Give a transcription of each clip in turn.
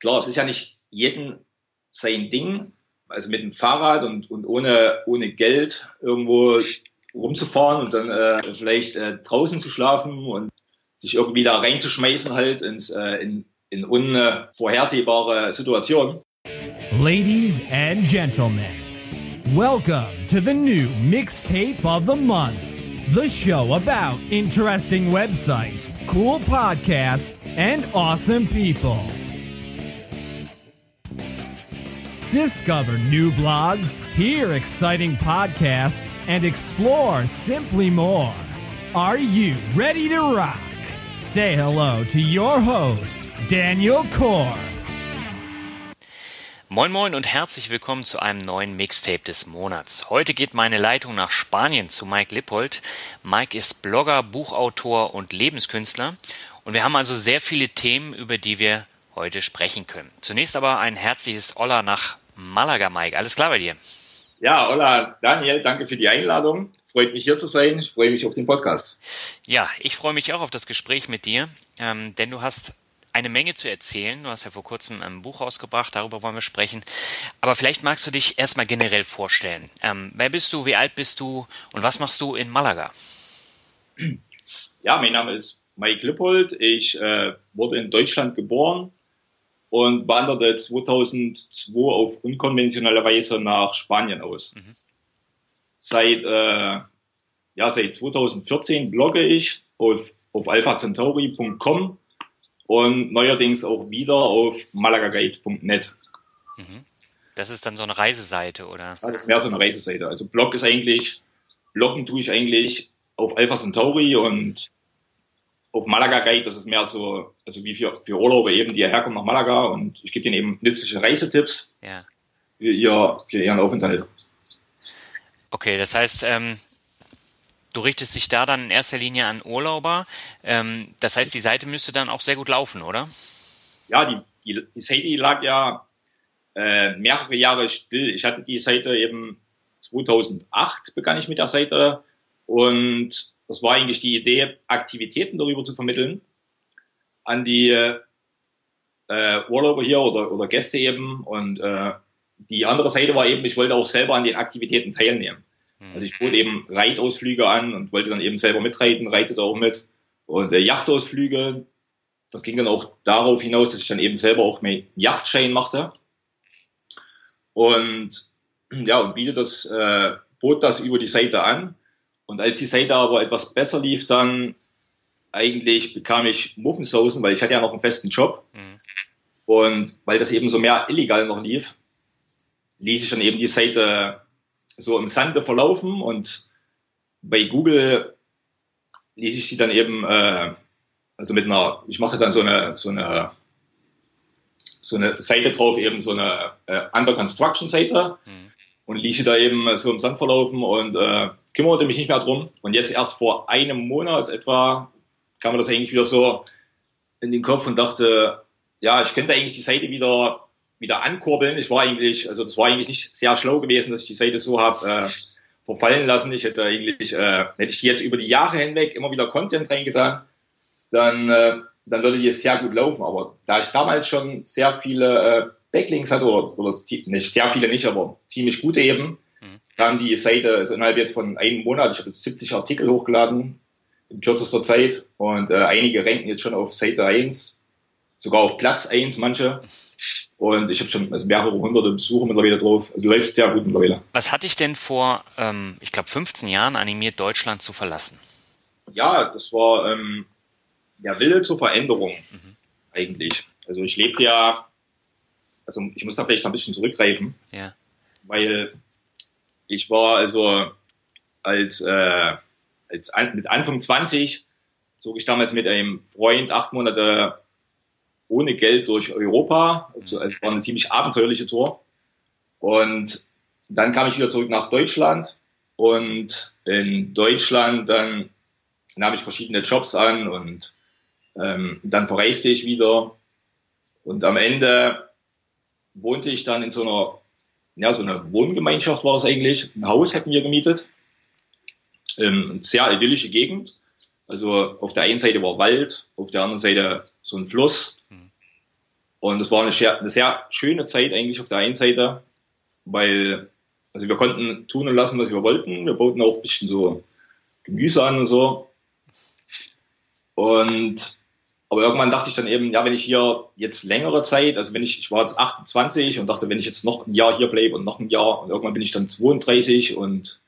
Klar, es ist ja nicht jeden sein Ding, also mit dem Fahrrad und, und ohne, ohne Geld irgendwo rumzufahren und dann äh, vielleicht äh, draußen zu schlafen und sich irgendwie da reinzuschmeißen halt ins, äh, in, in unvorhersehbare Situationen. Ladies and gentlemen, welcome to the new mixtape of the month. The show about interesting websites, cool podcasts, and awesome people. Discover new blogs, hear exciting podcasts, and explore simply more. Are you ready to rock? Say hello to your host, Daniel Core. Moin Moin und herzlich willkommen zu einem neuen Mixtape des Monats. Heute geht meine Leitung nach Spanien zu Mike Lippold. Mike ist Blogger, Buchautor und Lebenskünstler und wir haben also sehr viele Themen, über die wir heute sprechen können. Zunächst aber ein herzliches Olla nach Malaga, Mike. Alles klar bei dir? Ja, hola Daniel, danke für die Einladung. Freut mich hier zu sein. Ich freue mich auf den Podcast. Ja, ich freue mich auch auf das Gespräch mit dir, ähm, denn du hast eine Menge zu erzählen. Du hast ja vor kurzem ein Buch rausgebracht, darüber wollen wir sprechen. Aber vielleicht magst du dich erstmal generell vorstellen. Ähm, wer bist du, wie alt bist du und was machst du in Malaga? Ja, mein Name ist Mike Lippold. Ich äh, wurde in Deutschland geboren und wanderte 2002 auf unkonventionelle Weise nach Spanien aus. Mhm. Seit, äh, ja, seit 2014 blogge ich auf, auf alphacentauri.com und neuerdings auch wieder auf malagagate.net. Mhm. Das ist dann so eine Reiseseite, oder? Ja, das ist mehr so eine Reiseseite. Also Blog ist eigentlich, Bloggen tue ich eigentlich auf Alpha Centauri und auf Malaga Guide, das ist mehr so, also wie für, für Urlauber eben, die hierher kommen nach Malaga und ich gebe denen eben nützliche Reisetipps ja. für, ihr, für ihren Aufenthalt. Okay, das heißt, ähm, du richtest dich da dann in erster Linie an Urlauber. Ähm, das heißt, die Seite müsste dann auch sehr gut laufen, oder? Ja, die, die, die Seite lag ja äh, mehrere Jahre still. Ich hatte die Seite eben 2008 begann ich mit der Seite und das war eigentlich die Idee, Aktivitäten darüber zu vermitteln an die äh, Urlauber hier oder, oder Gäste eben. Und äh, die andere Seite war eben, ich wollte auch selber an den Aktivitäten teilnehmen. Also ich bot eben Reitausflüge an und wollte dann eben selber mitreiten, reitete auch mit. Und äh, Yachtausflüge, das ging dann auch darauf hinaus, dass ich dann eben selber auch meinen Yachtschein machte. Und ja, und biete das, äh, bot das über die Seite an. Und als die Seite aber etwas besser lief, dann eigentlich bekam ich Muffensausen, weil ich hatte ja noch einen festen Job. Mhm. Und weil das eben so mehr illegal noch lief, ließ ich dann eben die Seite so im Sande verlaufen und bei Google ließ ich sie dann eben, äh, also mit einer, ich machte dann so eine, so eine, so eine Seite drauf, eben so eine äh, Under Construction Seite mhm. und ließ sie da eben so im Sand verlaufen und äh, kümmerte mich nicht mehr drum. Und jetzt erst vor einem Monat etwa kam mir das eigentlich wieder so in den Kopf und dachte, ja, ich könnte eigentlich die Seite wieder wieder ankurbeln. Ich war eigentlich, also das war eigentlich nicht sehr schlau gewesen, dass ich die Seite so habe äh, verfallen lassen. Ich hätte eigentlich, äh, hätte ich die jetzt über die Jahre hinweg immer wieder Content reingetan, dann, äh, dann würde die sehr gut laufen. Aber da ich damals schon sehr viele äh, Backlinks hatte, oder, oder nicht sehr viele nicht, aber ziemlich gute eben. Kam die Seite also innerhalb jetzt von einem Monat, ich habe jetzt 70 Artikel hochgeladen in kürzester Zeit und äh, einige ranken jetzt schon auf Seite 1, sogar auf Platz 1 manche. Und ich habe schon also mehrere hunderte Besucher mittlerweile drauf. Also läuft sehr gut mittlerweile. Was hatte ich denn vor, ähm, ich glaube, 15 Jahren animiert, Deutschland zu verlassen? Ja, das war ähm, der Wille zur Veränderung mhm. eigentlich. Also ich lebte ja, also ich muss da vielleicht noch ein bisschen zurückgreifen, ja. weil ich war also als, äh, als mit Anfang 20 zog ich damals mit einem Freund acht Monate ohne Geld durch Europa. Also es war eine ziemlich abenteuerliche Tour. Und dann kam ich wieder zurück nach Deutschland und in Deutschland dann nahm ich verschiedene Jobs an und ähm, dann verreiste ich wieder und am Ende wohnte ich dann in so einer, ja, so einer Wohngemeinschaft war das eigentlich. Ein Haus hatten wir gemietet. Ähm, sehr idyllische Gegend. Also auf der einen Seite war Wald, auf der anderen Seite so ein Fluss. Und es war eine sehr, eine sehr schöne Zeit eigentlich auf der einen Seite, weil also wir konnten tun und lassen, was wir wollten. Wir bauten auch ein bisschen so Gemüse an und so. Und aber irgendwann dachte ich dann eben, ja, wenn ich hier jetzt längere Zeit, also wenn ich, ich war jetzt 28 und dachte, wenn ich jetzt noch ein Jahr hier bleibe und noch ein Jahr und irgendwann bin ich dann 32 und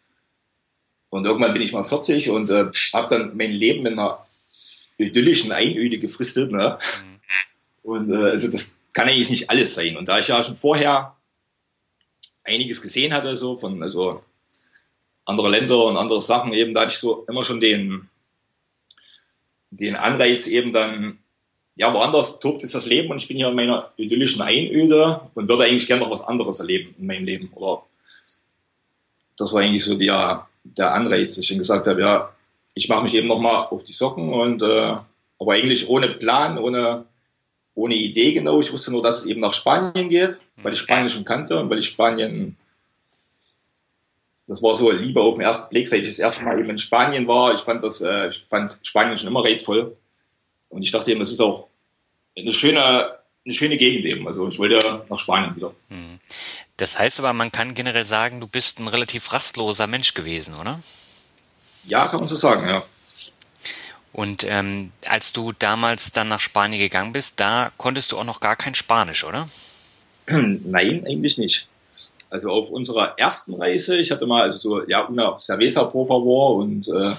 und irgendwann bin ich mal 40 und äh, habe dann mein Leben in einer idyllischen Einöde gefristet. Ne? Mhm. Und äh, also das kann eigentlich nicht alles sein. Und da ich ja schon vorher einiges gesehen hatte, so von also andere Länder und andere Sachen, eben da hatte ich so immer schon den den Anreiz eben dann, ja, woanders tobt ist das Leben und ich bin hier in meiner idyllischen Einöde und würde eigentlich gerne noch was anderes erleben in meinem Leben. Oder das war eigentlich so der, der Anreiz, dass ich dann gesagt habe, ja, ich mache mich eben nochmal auf die Socken und äh, aber eigentlich ohne Plan, ohne, ohne Idee genau. Ich wusste nur, dass es eben nach Spanien geht, weil ich Spanien schon kannte und weil ich Spanien das war so Liebe auf den ersten Blick, seit ich das erste Mal eben in Spanien war. Ich fand das, äh, ich fand Spanien schon immer reizvoll. Und ich dachte eben, das ist auch eine schöne, eine schöne Gegend eben. Also ich wollte nach Spanien wieder. Hm. Das heißt aber, man kann generell sagen, du bist ein relativ rastloser Mensch gewesen, oder? Ja, kann man so sagen, ja. Und ähm, als du damals dann nach Spanien gegangen bist, da konntest du auch noch gar kein Spanisch, oder? Nein, eigentlich nicht. Also auf unserer ersten Reise, ich hatte mal also so, ja, una cerveza por favor und äh,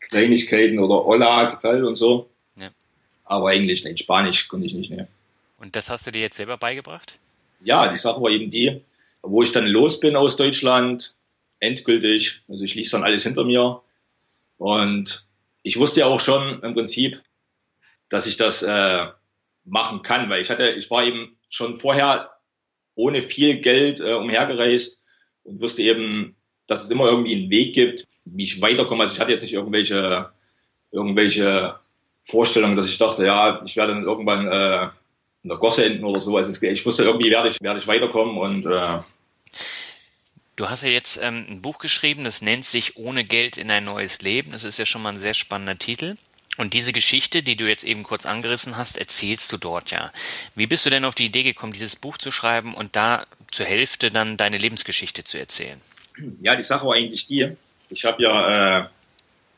Kleinigkeiten oder Hola, ¿qué tal und so. Ja. Aber Englisch nicht, Spanisch konnte ich nicht, ne. Und das hast du dir jetzt selber beigebracht? Ja, die Sache war eben die, wo ich dann los bin aus Deutschland, endgültig, also ich ließ dann alles hinter mir und ich wusste ja auch schon im Prinzip, dass ich das äh, machen kann, weil ich hatte, ich war eben schon vorher ohne viel Geld äh, umhergereist und wusste eben, dass es immer irgendwie einen Weg gibt, wie ich weiterkomme. Also ich hatte jetzt nicht irgendwelche, irgendwelche Vorstellungen, dass ich dachte, ja, ich werde dann irgendwann äh, in der Gosse enden oder so. Also ich wusste irgendwie, werde ich, werde ich weiterkommen und äh, Du hast ja jetzt ähm, ein Buch geschrieben, das nennt sich Ohne Geld in ein neues Leben. Das ist ja schon mal ein sehr spannender Titel. Und diese Geschichte, die du jetzt eben kurz angerissen hast, erzählst du dort ja. Wie bist du denn auf die Idee gekommen, dieses Buch zu schreiben und da zur Hälfte dann deine Lebensgeschichte zu erzählen? Ja, die Sache war eigentlich die. Ich habe ja, äh,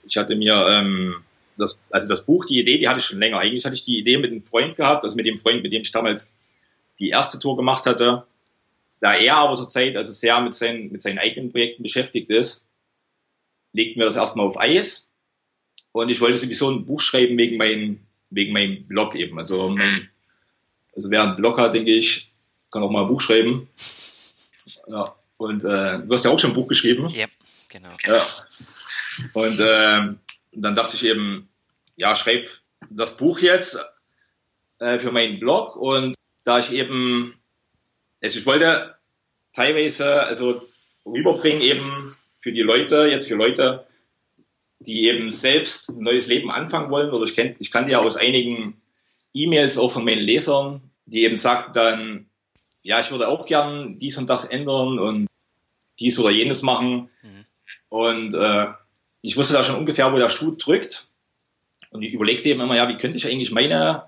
ich hatte mir ähm, das, also das Buch, die Idee, die hatte ich schon länger. Eigentlich hatte ich die Idee mit einem Freund gehabt, also mit dem Freund, mit dem ich damals die erste Tour gemacht hatte. Da er aber zurzeit also sehr mit seinen, mit seinen eigenen Projekten beschäftigt ist, legten wir das erstmal auf Eis und ich wollte sowieso ein Buch schreiben wegen meinem, wegen meinem Blog eben. Also, mein, also wer einen Blog hat, denke ich, kann auch mal ein Buch schreiben. Ja. Und äh, du hast ja auch schon ein Buch geschrieben. Ja, genau. Ja. Und äh, dann dachte ich eben, ja, schreib das Buch jetzt äh, für meinen Blog. Und da ich eben, also ich wollte teilweise also rüberbringen eben für die Leute, jetzt für Leute, die eben selbst ein neues Leben anfangen wollen. Oder ich, kenn, ich kannte ja aus einigen E-Mails auch von meinen Lesern, die eben sagten dann, ja, ich würde auch gern dies und das ändern und dies oder jenes machen. Mhm. Und äh, ich wusste da schon ungefähr, wo der Schuh drückt. Und ich überlegte eben immer, ja, wie könnte ich eigentlich meine,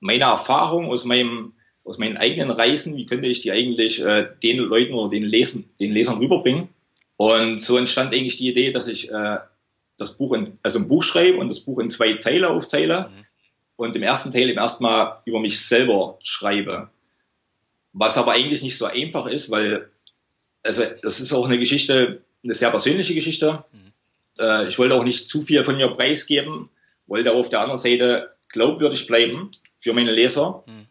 meine Erfahrung aus meinem aus meinen eigenen Reisen, wie könnte ich die eigentlich äh, den Leuten oder den, Lesen, den Lesern rüberbringen? Und so entstand eigentlich die Idee, dass ich äh, das Buch in, also ein Buch schreibe und das Buch in zwei Teile aufteile mhm. und im ersten Teil im ersten Mal über mich selber schreibe. Was aber eigentlich nicht so einfach ist, weil, also das ist auch eine Geschichte, eine sehr persönliche Geschichte. Mhm. Äh, ich wollte auch nicht zu viel von mir preisgeben, wollte aber auf der anderen Seite glaubwürdig bleiben für meine Leser, mhm.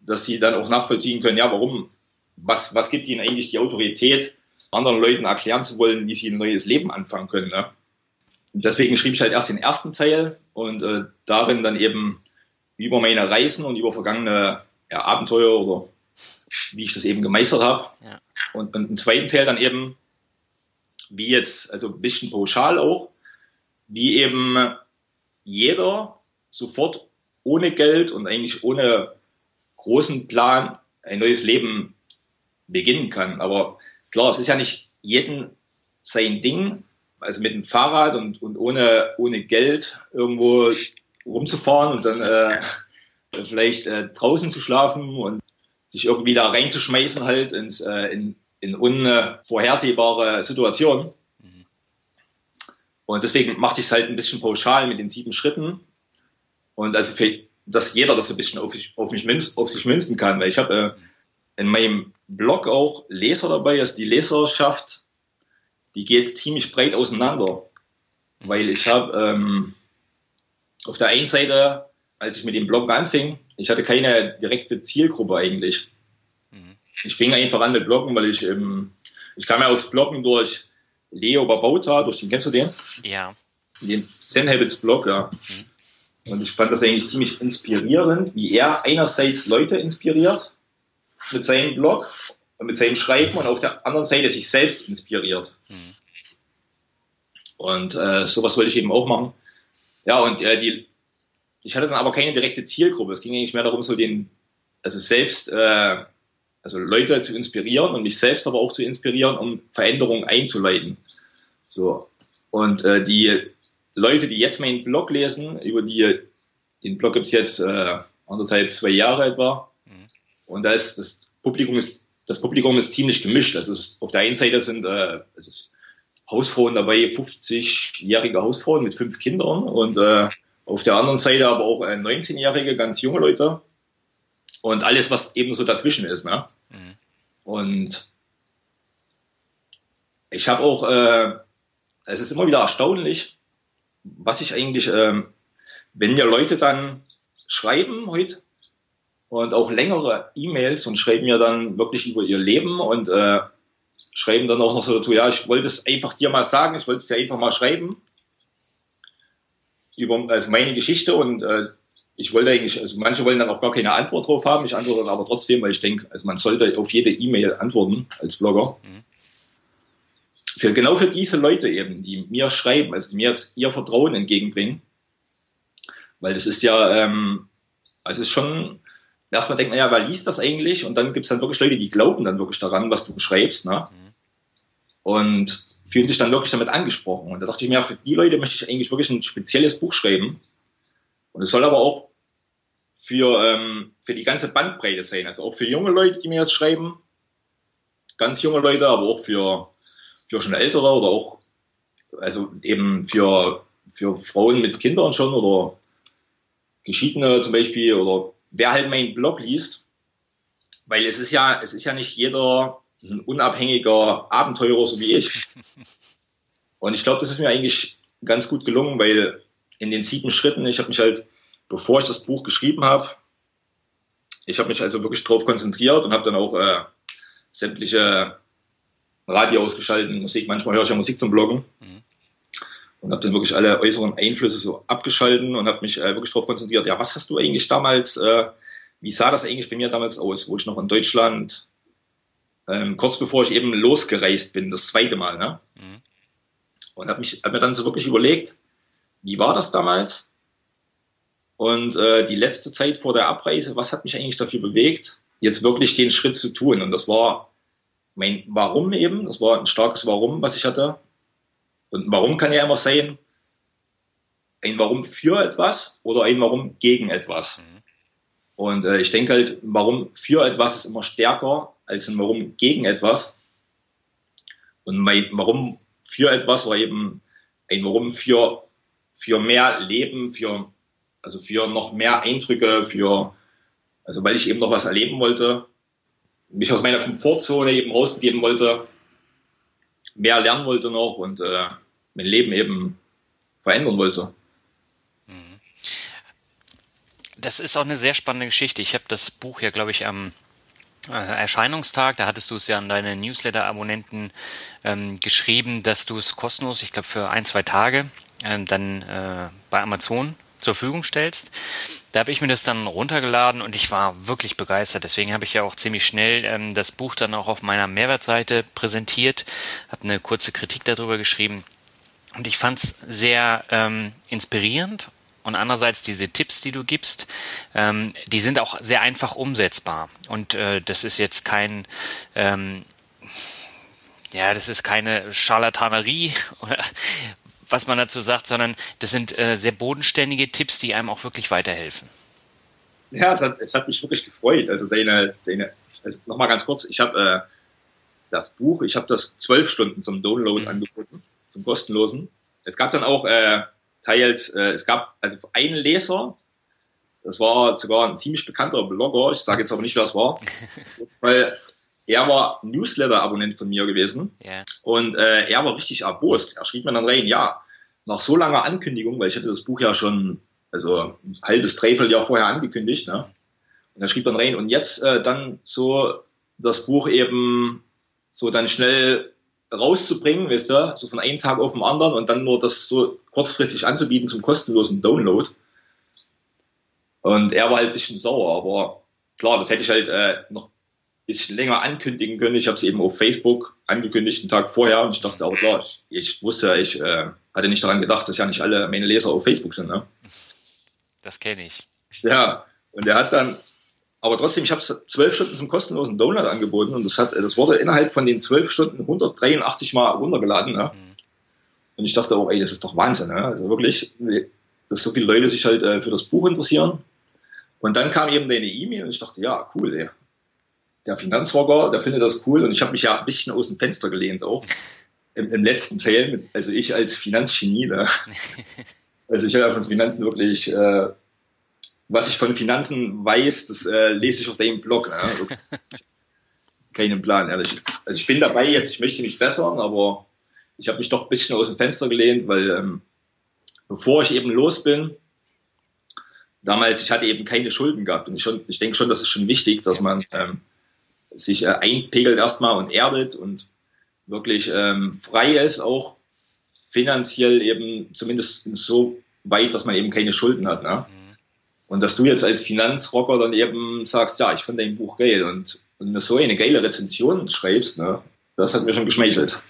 dass sie dann auch nachvollziehen können, ja, warum, was, was gibt ihnen eigentlich die Autorität, anderen Leuten erklären zu wollen, wie sie ein neues Leben anfangen können. Ne? Deswegen schrieb ich halt erst den ersten Teil und äh, darin dann eben über meine Reisen und über vergangene ja, Abenteuer oder wie ich das eben gemeistert habe. Ja. Und, und im zweiten Teil dann eben, wie jetzt, also ein bisschen pauschal auch, wie eben jeder sofort ohne Geld und eigentlich ohne großen Plan ein neues Leben beginnen kann. Aber klar, es ist ja nicht jeden sein Ding, also mit dem Fahrrad und, und ohne, ohne Geld irgendwo rumzufahren und dann äh, vielleicht äh, draußen zu schlafen und sich irgendwie da reinzuschmeißen halt ins, äh, in, in unvorhersehbare Situationen. Mhm. Und deswegen machte ich es halt ein bisschen pauschal mit den sieben Schritten. Und also für, dass jeder das ein bisschen auf, auf, mich münz, auf sich münzen kann, weil ich habe äh, in meinem Blog auch Leser dabei, also die Leserschaft die geht ziemlich breit auseinander. Weil ich habe ähm, auf der einen Seite, als ich mit dem Blog anfing, ich hatte keine direkte Zielgruppe eigentlich. Mhm. Ich fing einfach an mit Bloggen, weil ich, ähm, ich kam ja aufs Bloggen durch Leo Babauta, durch den, kennst du den? Ja. Den Zen Habits Blog, ja. Mhm. Und ich fand das eigentlich ziemlich inspirierend, wie er einerseits Leute inspiriert mit seinem Blog mit seinem Schreiben und auf der anderen Seite sich selbst inspiriert. Mhm. Und äh, sowas wollte ich eben auch machen. Ja, und äh, die, ich hatte dann aber keine direkte Zielgruppe. Es ging eigentlich mehr darum, so den, also selbst, äh, also Leute zu inspirieren und mich selbst aber auch zu inspirieren, um Veränderungen einzuleiten. So. Und äh, die Leute, die jetzt meinen Blog lesen, über die, den Blog gibt's jetzt äh, anderthalb, zwei Jahre etwa. Mhm. Und da ist das Publikum ist das Publikum ist ziemlich gemischt. Also auf der einen Seite sind äh, also Hausfrauen dabei, 50-jährige Hausfrauen mit fünf Kindern und äh, auf der anderen Seite aber auch äh, 19-jährige, ganz junge Leute und alles, was eben so dazwischen ist. Ne? Mhm. Und ich habe auch, äh, es ist immer wieder erstaunlich, was ich eigentlich, äh, wenn mir Leute dann schreiben heute, und auch längere E-Mails und schreiben mir dann wirklich über ihr Leben und äh, schreiben dann auch noch so dazu, ja, ich wollte es einfach dir mal sagen, ich wollte es dir einfach mal schreiben über also meine Geschichte und äh, ich wollte eigentlich, also manche wollen dann auch gar keine Antwort drauf haben, ich antworte aber trotzdem, weil ich denke, also man sollte auf jede E-Mail antworten als Blogger. Mhm. Für, genau für diese Leute eben, die mir schreiben, also die mir jetzt ihr Vertrauen entgegenbringen, weil das ist ja, ähm, also es ist schon erstmal denkt, naja, wer liest das eigentlich? Und dann gibt es dann wirklich Leute, die glauben dann wirklich daran, was du schreibst, ne? Mhm. Und fühlen sich dann wirklich damit angesprochen. Und da dachte ich mir, für die Leute möchte ich eigentlich wirklich ein spezielles Buch schreiben. Und es soll aber auch für, ähm, für die ganze Bandbreite sein. Also auch für junge Leute, die mir jetzt schreiben, ganz junge Leute, aber auch für, für schon ältere oder auch, also eben für, für Frauen mit Kindern schon oder Geschiedene zum Beispiel oder wer halt meinen Blog liest, weil es ist ja, es ist ja nicht jeder ein unabhängiger Abenteurer so wie ich. Und ich glaube, das ist mir eigentlich ganz gut gelungen, weil in den sieben Schritten, ich habe mich halt, bevor ich das Buch geschrieben habe, ich habe mich also wirklich drauf konzentriert und habe dann auch äh, sämtliche Radio ausgeschaltet, Musik, manchmal höre ich ja Musik zum Bloggen. Mhm und habe dann wirklich alle äußeren Einflüsse so abgeschalten und habe mich äh, wirklich darauf konzentriert, ja, was hast du eigentlich damals, äh, wie sah das eigentlich bei mir damals aus, wo ich noch in Deutschland, ähm, kurz bevor ich eben losgereist bin, das zweite Mal, ne? Mhm. Und habe mich hab mir dann so wirklich überlegt, wie war das damals? Und äh, die letzte Zeit vor der Abreise, was hat mich eigentlich dafür bewegt, jetzt wirklich den Schritt zu tun? Und das war mein Warum eben, das war ein starkes Warum, was ich hatte. Und warum kann ja immer sein, ein Warum für etwas oder ein Warum gegen etwas. Mhm. Und äh, ich denke halt, Warum für etwas ist immer stärker als ein Warum gegen etwas. Und mein Warum für etwas war eben ein Warum für, für mehr Leben, für, also für noch mehr Eindrücke, für, also weil ich eben noch was erleben wollte, mich aus meiner Komfortzone eben rausbegeben wollte, mehr lernen wollte noch und äh, mein Leben eben verändern wollte. Mhm. Das ist auch eine sehr spannende Geschichte. Ich habe das Buch ja, glaube ich, am äh, Erscheinungstag, da hattest du es ja an deine Newsletter-Abonnenten ähm, geschrieben, dass du es kostenlos, ich glaube für ein, zwei Tage, ähm, dann äh, bei Amazon zur Verfügung stellst. Da habe ich mir das dann runtergeladen und ich war wirklich begeistert. Deswegen habe ich ja auch ziemlich schnell ähm, das Buch dann auch auf meiner Mehrwertseite präsentiert, habe eine kurze Kritik darüber geschrieben. Und ich fand es sehr ähm, inspirierend und andererseits diese Tipps, die du gibst, ähm, die sind auch sehr einfach umsetzbar. Und äh, das ist jetzt kein, ähm, ja, das ist keine Charlatanerie, was man dazu sagt, sondern das sind äh, sehr bodenständige Tipps, die einem auch wirklich weiterhelfen. Ja, es hat, es hat mich wirklich gefreut. Also deine, deine also nochmal ganz kurz, ich habe äh, das Buch, ich habe das zwölf Stunden zum Download mhm. angeboten, zum kostenlosen. Es gab dann auch äh, teils, äh, es gab also einen Leser, das war sogar ein ziemlich bekannter Blogger, ich sage jetzt aber nicht, wer es war, weil er war Newsletter-Abonnent von mir gewesen yeah. und äh, er war richtig erbost. Er schrieb mir dann rein, ja, nach so langer Ankündigung, weil ich hatte das Buch ja schon also ein halbes, dreiviertel Jahr vorher angekündigt, ne? Und er schrieb dann rein, und jetzt äh, dann so das Buch eben so dann schnell rauszubringen, weißt du, so von einem Tag auf den anderen und dann nur das so kurzfristig anzubieten zum kostenlosen Download. Und er war halt ein bisschen sauer, aber klar, das hätte ich halt äh, noch ein bisschen länger ankündigen können. Ich habe es eben auf Facebook angekündigt, einen Tag vorher, und ich dachte auch klar, ich, ich wusste, ich äh, hatte nicht daran gedacht, dass ja nicht alle meine Leser auf Facebook sind. Ne? Das kenne ich. Ja, und er hat dann aber trotzdem, ich habe es zwölf Stunden zum kostenlosen Download angeboten und das hat, das wurde innerhalb von den zwölf Stunden 183 Mal runtergeladen. Ne? Mhm. Und ich dachte auch, ey, das ist doch Wahnsinn. Ne? Also wirklich, dass so viele Leute sich halt äh, für das Buch interessieren. Und dann kam eben deine E-Mail und ich dachte, ja, cool, ey. Der Finanzrocker, der findet das cool und ich habe mich ja ein bisschen aus dem Fenster gelehnt auch. Im, im letzten Teil, mit, also ich als Finanzgenie. Ne? Also ich habe ja von Finanzen wirklich äh, was ich von Finanzen weiß, das äh, lese ich auf deinem Blog. Ne? Keinen Plan, ehrlich. Also ich bin dabei jetzt, ich möchte mich bessern, aber ich habe mich doch ein bisschen aus dem Fenster gelehnt, weil ähm, bevor ich eben los bin, damals, ich hatte eben keine Schulden gehabt. Und ich, schon, ich denke schon, das ist schon wichtig, dass man ähm, sich äh, einpegelt erstmal und erdet und wirklich ähm, frei ist, auch finanziell eben zumindest so weit, dass man eben keine Schulden hat. Ne? Mhm. Und dass du jetzt als Finanzrocker dann eben sagst, ja, ich finde dein Buch geil und, und mir so eine geile Rezension schreibst, ne, das hat mir schon geschmeichelt.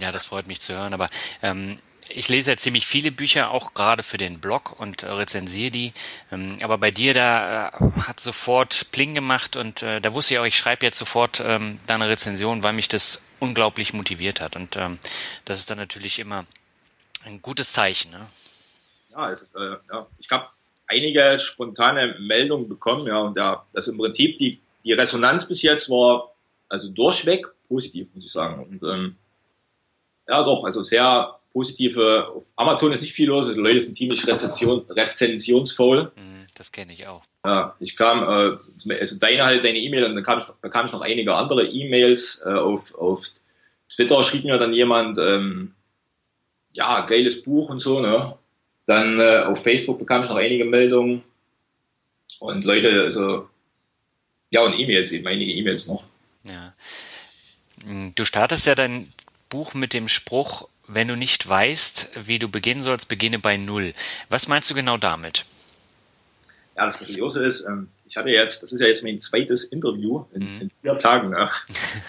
Ja, das freut mich zu hören, aber ähm, ich lese ja ziemlich viele Bücher, auch gerade für den Blog und äh, rezensiere die. Ähm, aber bei dir, da äh, hat sofort Pling gemacht und äh, da wusste ich auch, ich schreibe jetzt sofort ähm, deine Rezension, weil mich das unglaublich motiviert hat. Und ähm, das ist dann natürlich immer ein gutes Zeichen. Ne? Ja, ist, äh, ja, ich habe einige spontane Meldungen bekommen, ja, und da, das im Prinzip die, die Resonanz bis jetzt war also durchweg positiv, muss ich sagen. Und ähm, ja, doch, also sehr positive. Auf Amazon ist nicht viel los, die Leute sind ziemlich Rezension, rezensionsvoll. Mhm, das kenne ich auch. Ja, ich kam, äh, also deine halt, deine E-Mail, und dann kam ich, bekam ich noch einige andere E-Mails äh, auf, auf Twitter schrieb mir dann jemand, ähm, ja, geiles Buch und so, ne? Dann äh, auf Facebook bekam ich noch einige Meldungen und Leute, also ja und E-Mails eben, einige E-Mails noch. Ja. Hm, du startest ja dein Buch mit dem Spruch, wenn du nicht weißt, wie du beginnen sollst, beginne bei Null. Was meinst du genau damit? Ja, das Kuriose ist, ähm, ich hatte jetzt, das ist ja jetzt mein zweites Interview in, mhm. in vier Tagen. Ja.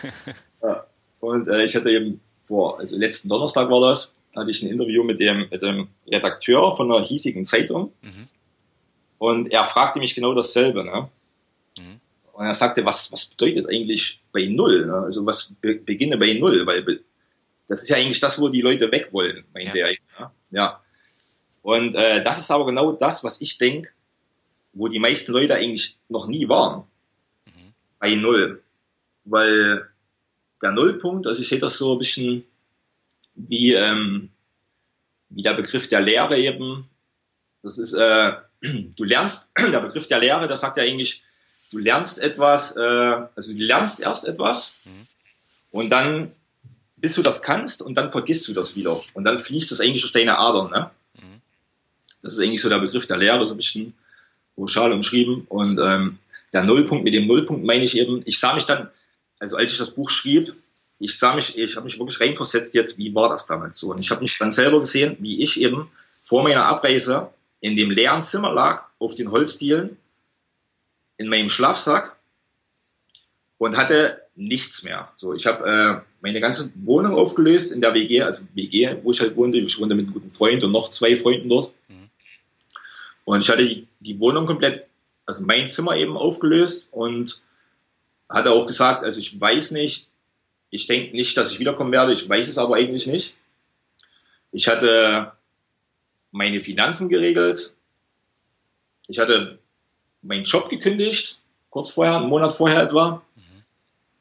ja. Und äh, ich hatte eben vor, also letzten Donnerstag war das, hatte ich ein Interview mit dem, mit dem Redakteur von einer hiesigen Zeitung. Mhm. Und er fragte mich genau dasselbe. Ne? Mhm. Und er sagte, was, was bedeutet eigentlich bei Null? Ne? Also was be beginne bei Null? Weil das ist ja eigentlich das, wo die Leute weg wollen, meinte ja. er. Ne? Ja. Und äh, das ist aber genau das, was ich denke, wo die meisten Leute eigentlich noch nie waren. Mhm. Bei Null. Weil der Nullpunkt, also ich sehe das so ein bisschen wie, ähm, wie der Begriff der Lehre eben. Das ist, äh, du lernst, der Begriff der Lehre, das sagt ja eigentlich, du lernst etwas, äh, also du lernst erst etwas mhm. und dann, bis du das kannst und dann vergisst du das wieder. Und dann fließt das eigentlich durch deine Adern. Ne? Mhm. Das ist eigentlich so der Begriff der Lehre, so ein bisschen pauschal umschrieben. Und ähm, der Nullpunkt, mit dem Nullpunkt meine ich eben, ich sah mich dann, also als ich das Buch schrieb, ich sah mich, ich habe mich wirklich reinversetzt jetzt, wie war das damals so. Und ich habe mich dann selber gesehen, wie ich eben vor meiner Abreise in dem leeren Zimmer lag, auf den Holzdielen, in meinem Schlafsack und hatte nichts mehr. So, ich habe äh, meine ganze Wohnung aufgelöst in der WG, also WG, wo ich halt wohnte. Ich wohnte mit einem guten Freund und noch zwei Freunden dort. Mhm. Und ich hatte die, die Wohnung komplett, also mein Zimmer eben aufgelöst und hatte auch gesagt, also ich weiß nicht, ich denke nicht, dass ich wiederkommen werde, ich weiß es aber eigentlich nicht. Ich hatte meine Finanzen geregelt. Ich hatte meinen Job gekündigt, kurz vorher, einen Monat vorher etwa.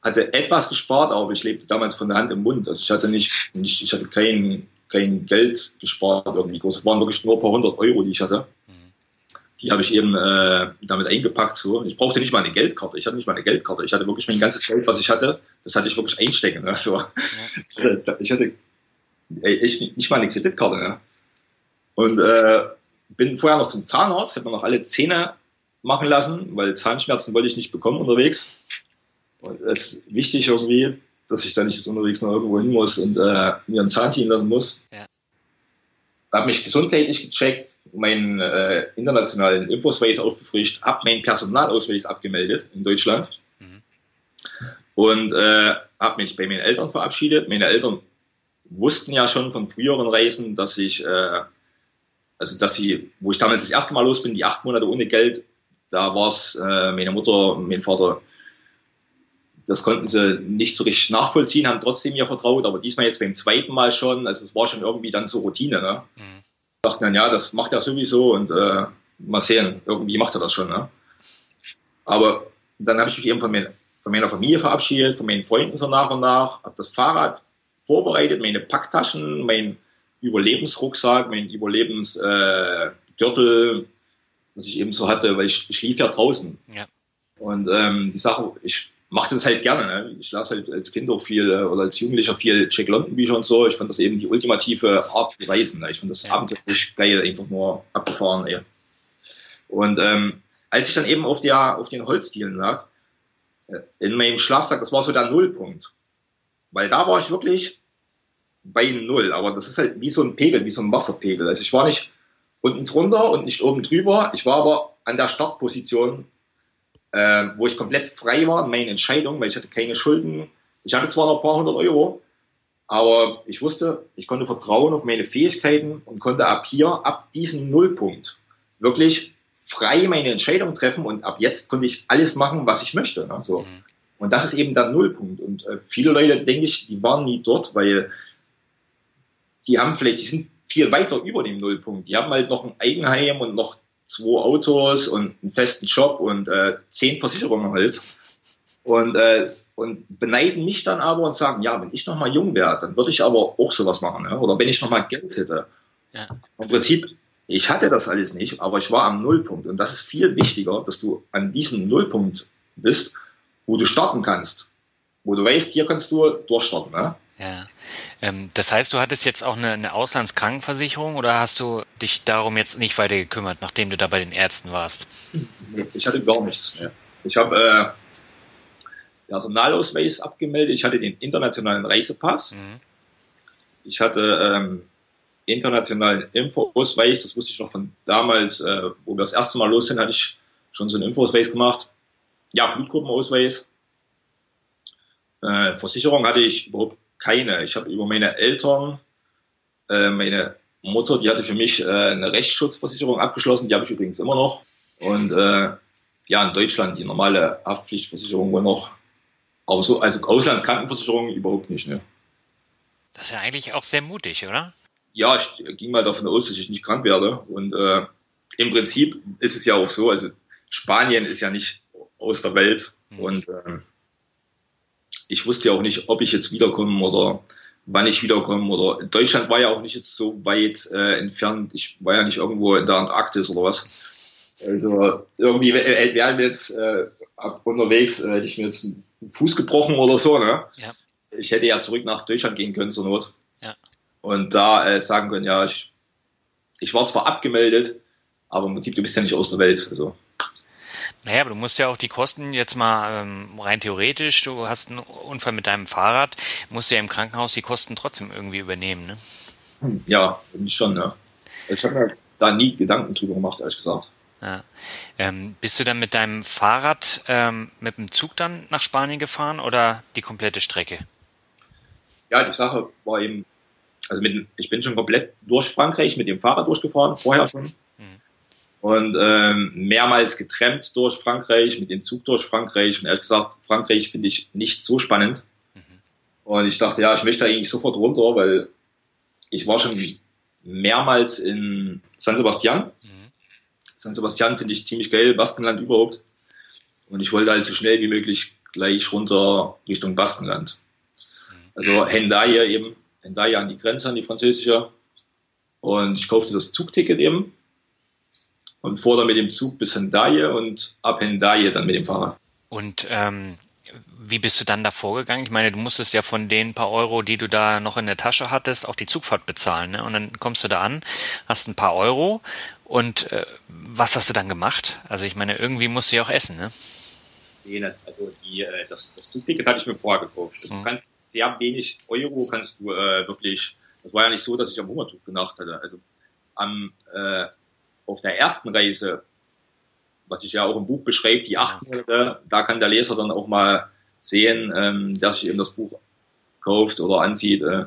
Hatte etwas gespart, aber ich lebte damals von der Hand im Mund. Also ich hatte nicht, nicht ich hatte kein, kein Geld gespart irgendwie groß. Es waren wirklich nur ein paar hundert Euro, die ich hatte. Die habe ich eben äh, damit eingepackt. So. Ich brauchte nicht mal eine Geldkarte. Ich hatte nicht mal eine Geldkarte. Ich hatte wirklich mein ganzes Geld, was ich hatte, das hatte ich wirklich einstecken. Ne? So. Ja. Ich hatte echt nicht mal eine Kreditkarte. Ne? Und äh, bin vorher noch zum Zahnarzt, habe mir noch alle Zähne machen lassen, weil Zahnschmerzen wollte ich nicht bekommen unterwegs. Und es ist wichtig irgendwie, dass ich da nicht jetzt unterwegs noch irgendwo hin muss und äh, mir einen Zahn ziehen lassen muss. Ja. Habe mich gesundheitlich gecheckt, meinen äh, internationalen Infospace aufgefrischt, habe meinen Personalausweis abgemeldet in Deutschland mhm. und äh, habe mich bei meinen Eltern verabschiedet. Meine Eltern wussten ja schon von früheren Reisen, dass ich äh, also dass sie, wo ich damals das erste Mal los bin, die acht Monate ohne Geld, da war es äh, meine Mutter mein Vater, das konnten sie nicht so richtig nachvollziehen, haben trotzdem mir vertraut, aber diesmal jetzt beim zweiten Mal schon, also es war schon irgendwie dann so Routine, ne? Mhm. Dachten dann, ja, das macht er sowieso und äh, mal sehen, irgendwie macht er das schon, ne? Aber dann habe ich mich eben von, mein, von meiner Familie verabschiedet, von meinen Freunden so nach und nach, habe das Fahrrad vorbereitet, meine Packtaschen, mein Überlebensrucksack, mein Überlebensgürtel, äh, was ich eben so hatte, weil ich, ich schlief ja draußen. Ja. Und ähm, die Sache, ich mache das halt gerne. Ne? Ich las halt als Kind auch viel äh, oder als Jugendlicher viel Jack London Bücher und so. Ich fand das eben die ultimative Art zu reisen. Ne? Ich fand das ja. abenteuerlich geil, einfach nur abgefahren. Ey. Und ähm, als ich dann eben auf, der, auf den Holzdielen lag, äh, in meinem Schlafsack, das war so der Nullpunkt. Weil da war ich wirklich bei Null. Aber das ist halt wie so ein Pegel, wie so ein Wasserpegel. Also ich war nicht unten drunter und nicht oben drüber. Ich war aber an der Startposition, äh, wo ich komplett frei war in meinen Entscheidungen, weil ich hatte keine Schulden. Ich hatte zwar noch ein paar hundert Euro, aber ich wusste, ich konnte vertrauen auf meine Fähigkeiten und konnte ab hier, ab diesem Nullpunkt, wirklich frei meine Entscheidung treffen und ab jetzt konnte ich alles machen, was ich möchte. Ne? So. Mhm. Und das ist eben der Nullpunkt. Und äh, viele Leute, denke ich, die waren nie dort, weil die haben vielleicht, die sind viel weiter über dem Nullpunkt. Die haben halt noch ein Eigenheim und noch zwei Autos und einen festen Job und äh, zehn Versicherungen halt. Und, äh, und beneiden mich dann aber und sagen, ja, wenn ich noch mal jung wäre, dann würde ich aber auch sowas machen. Ne? Oder wenn ich noch mal Geld hätte. Ja. Im Prinzip, ich hatte das alles nicht, aber ich war am Nullpunkt. Und das ist viel wichtiger, dass du an diesem Nullpunkt bist, wo du starten kannst. Wo du weißt, hier kannst du durchstarten. Ne? Ja. Ähm, das heißt, du hattest jetzt auch eine, eine Auslandskrankenversicherung oder hast du dich darum jetzt nicht weiter gekümmert, nachdem du da bei den Ärzten warst? Ich hatte gar nichts mehr. Ich habe äh, Personalausweis abgemeldet, ich hatte den internationalen Reisepass, mhm. ich hatte ähm, internationalen Infoausweis, das wusste ich noch von damals, äh, wo wir das erste Mal los sind, hatte ich schon so einen Infoausweis gemacht. Ja, Blutgruppenausweis. Äh, Versicherung hatte ich überhaupt keine. Ich habe über meine Eltern, äh, meine Mutter, die hatte für mich äh, eine Rechtsschutzversicherung abgeschlossen, die habe ich übrigens immer noch. Und äh, ja, in Deutschland die normale Haftpflichtversicherung wohl noch. Aber so, also Auslandskrankenversicherung überhaupt nicht, ne? Das ist ja eigentlich auch sehr mutig, oder? Ja, ich ging mal davon aus, dass ich nicht krank werde. Und äh, im Prinzip ist es ja auch so, also Spanien ist ja nicht aus der Welt. Mhm. Und äh, ich wusste ja auch nicht, ob ich jetzt wiederkomme oder wann ich wiederkomme oder Deutschland war ja auch nicht jetzt so weit äh, entfernt. Ich war ja nicht irgendwo in der Antarktis oder was. Also irgendwie äh, wären wir jetzt äh, unterwegs, äh, hätte ich mir jetzt einen Fuß gebrochen oder so. Ne? Ja. Ich hätte ja zurück nach Deutschland gehen können zur Not. Ja. Und da äh, sagen können, ja, ich, ich war zwar abgemeldet, aber im Prinzip, du bist ja nicht aus der Welt. Also. Naja, aber du musst ja auch die Kosten jetzt mal ähm, rein theoretisch, du hast einen Unfall mit deinem Fahrrad, musst du ja im Krankenhaus die Kosten trotzdem irgendwie übernehmen, ne? Ja, schon, ja. Ich habe mir da nie Gedanken drüber gemacht, ehrlich gesagt. Ja. Ähm, bist du dann mit deinem Fahrrad ähm, mit dem Zug dann nach Spanien gefahren oder die komplette Strecke? Ja, die Sache war eben, also mit, ich bin schon komplett durch Frankreich mit dem Fahrrad durchgefahren, vorher schon. Mhm. Und ähm, mehrmals getrennt durch Frankreich, mit dem Zug durch Frankreich. Und ehrlich gesagt, Frankreich finde ich nicht so spannend. Mhm. Und ich dachte, ja, ich möchte eigentlich sofort runter, weil ich war schon mehrmals in San Sebastian. Mhm. San Sebastian finde ich ziemlich geil, Baskenland überhaupt. Und ich wollte halt so schnell wie möglich gleich runter Richtung Baskenland. Also Hendaye eben, Hendaye an die Grenze, an die französische. Und ich kaufte das Zugticket eben und fuhr dann mit dem Zug bis Hendaye und ab Hendaye dann mit dem Fahrrad. Und ähm, wie bist du dann da vorgegangen? Ich meine, du musstest ja von den paar Euro, die du da noch in der Tasche hattest, auch die Zugfahrt bezahlen. Ne? Und dann kommst du da an, hast ein paar Euro und äh, was hast du dann gemacht? Also ich meine, irgendwie musst du ja auch essen, ne? Nee, also die, äh, das, das Zugticket hatte ich mir vorher gekauft. Also mhm. Du kannst sehr wenig Euro kannst du äh, wirklich, das war ja nicht so, dass ich am Hungertuch gedacht hatte. Also am, äh, auf der ersten Reise, was ich ja auch im Buch beschreibe, die acht Monate, da kann der Leser dann auch mal sehen, ähm, der sich eben das Buch kauft oder ansieht, äh,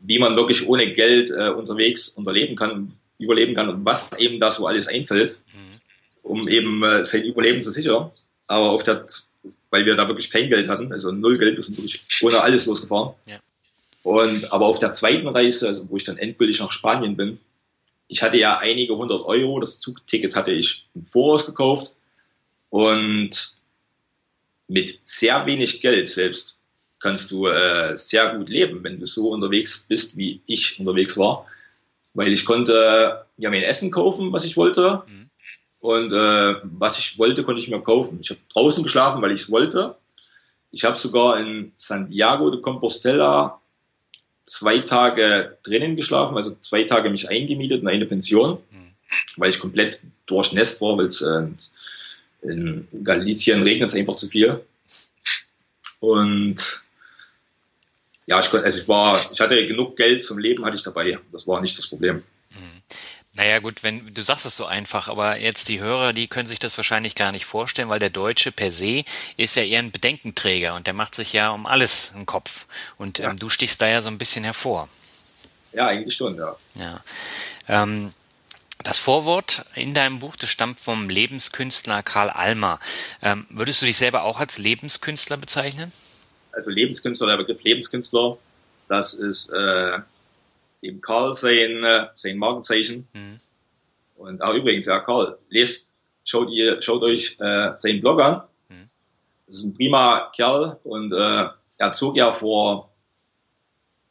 wie man wirklich ohne Geld äh, unterwegs unterleben kann, überleben kann und was eben da so alles einfällt, mhm. um eben äh, sein Überleben zu sichern. Aber auf der, weil wir da wirklich kein Geld hatten, also null Geld, wir sind wirklich ohne alles losgefahren. Ja. Und aber auf der zweiten Reise, also wo ich dann endgültig nach Spanien bin, ich hatte ja einige hundert Euro, das Zugticket hatte ich im Voraus gekauft und mit sehr wenig Geld selbst kannst du äh, sehr gut leben, wenn du so unterwegs bist, wie ich unterwegs war weil ich konnte ja mein Essen kaufen, was ich wollte. Mhm. Und äh, was ich wollte, konnte ich mir kaufen. Ich habe draußen geschlafen, weil ich es wollte. Ich habe sogar in Santiago de Compostela zwei Tage drinnen geschlafen, also zwei Tage mich eingemietet in eine Pension, mhm. weil ich komplett durchnässt war, weil es äh, in Galicien regnet es einfach zu viel. Und ja, ich, also ich war, ich hatte genug Geld zum Leben, hatte ich dabei. Das war nicht das Problem. Mhm. Naja gut, wenn du sagst es so einfach, aber jetzt die Hörer, die können sich das wahrscheinlich gar nicht vorstellen, weil der Deutsche per se ist ja eher ein Bedenkenträger und der macht sich ja um alles einen Kopf. Und ja. ähm, du stichst da ja so ein bisschen hervor. Ja, eigentlich schon, ja. Ja. Ähm, das Vorwort in deinem Buch, das stammt vom Lebenskünstler Karl Almer. Ähm, würdest du dich selber auch als Lebenskünstler bezeichnen? also Lebenskünstler, der Begriff Lebenskünstler, das ist äh, eben Karl sein, äh, sein Markenzeichen. Mhm. Und auch übrigens, ja, Karl, lest, schaut ihr, schaut euch äh, seinen Blog an. Mhm. Das ist ein prima Kerl und äh, er zog ja vor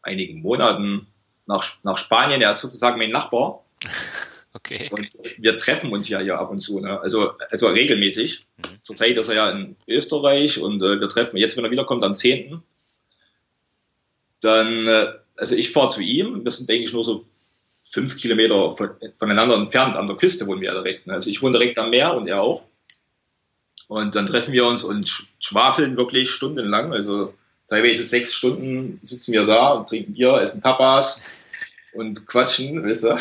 einigen Monaten nach, nach Spanien. Er ist sozusagen mein Nachbar. Okay. Und wir treffen uns ja hier ab und zu, ne? also, also regelmäßig. Mhm. Zurzeit ist er ja in Österreich und äh, wir treffen, jetzt wenn er wiederkommt am 10. Dann, äh, also ich fahre zu ihm, wir sind denke ich nur so fünf Kilometer von, voneinander entfernt, an der Küste wohnen wir ja direkt. Ne? Also ich wohne direkt am Meer und er auch. Und dann treffen wir uns und schwafeln wirklich stundenlang, also teilweise sechs Stunden sitzen wir da und trinken Bier, essen Tapas und quatschen, wisst ihr.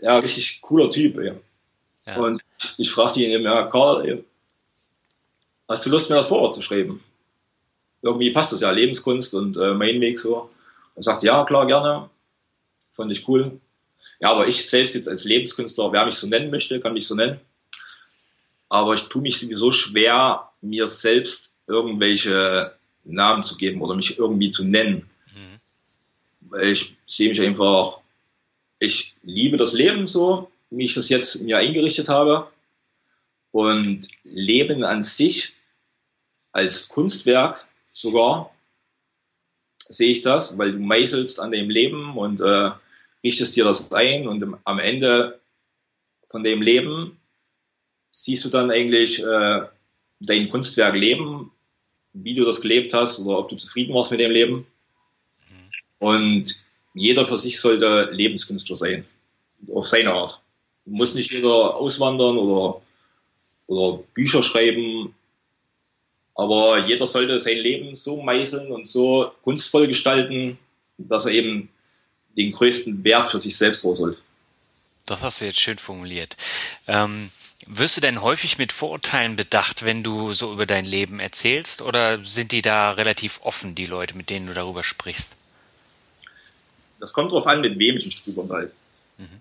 ja, richtig cooler Typ. Ey. Ja. Und ich fragte ihn eben, ja, Karl, hast du Lust, mir das Vorwort zu schreiben? Irgendwie passt das ja, Lebenskunst und äh, mein Weg so. Er sagt, ja, klar, gerne. Fand ich cool. Ja, aber ich selbst jetzt als Lebenskünstler, wer mich so nennen möchte, kann mich so nennen. Aber ich tue mich sowieso schwer, mir selbst irgendwelche Namen zu geben oder mich irgendwie zu nennen. Mhm. Ich sehe mich einfach ich liebe das Leben so, wie ich das jetzt mir eingerichtet habe. Und Leben an sich als Kunstwerk sogar sehe ich das, weil du meißelst an dem Leben und äh, richtest dir das ein und am Ende von dem Leben siehst du dann eigentlich äh, dein Kunstwerk leben, wie du das gelebt hast oder ob du zufrieden warst mit dem Leben. Mhm. Und jeder für sich sollte Lebenskünstler sein. Auf seine Art. Muss nicht jeder auswandern oder, oder Bücher schreiben. Aber jeder sollte sein Leben so meißeln und so kunstvoll gestalten, dass er eben den größten Wert für sich selbst rausholt. Das hast du jetzt schön formuliert. Ähm, wirst du denn häufig mit Vorurteilen bedacht, wenn du so über dein Leben erzählst, oder sind die da relativ offen, die Leute, mit denen du darüber sprichst? Das kommt darauf an, mit wem ich mich drüber unterhalte. Mhm.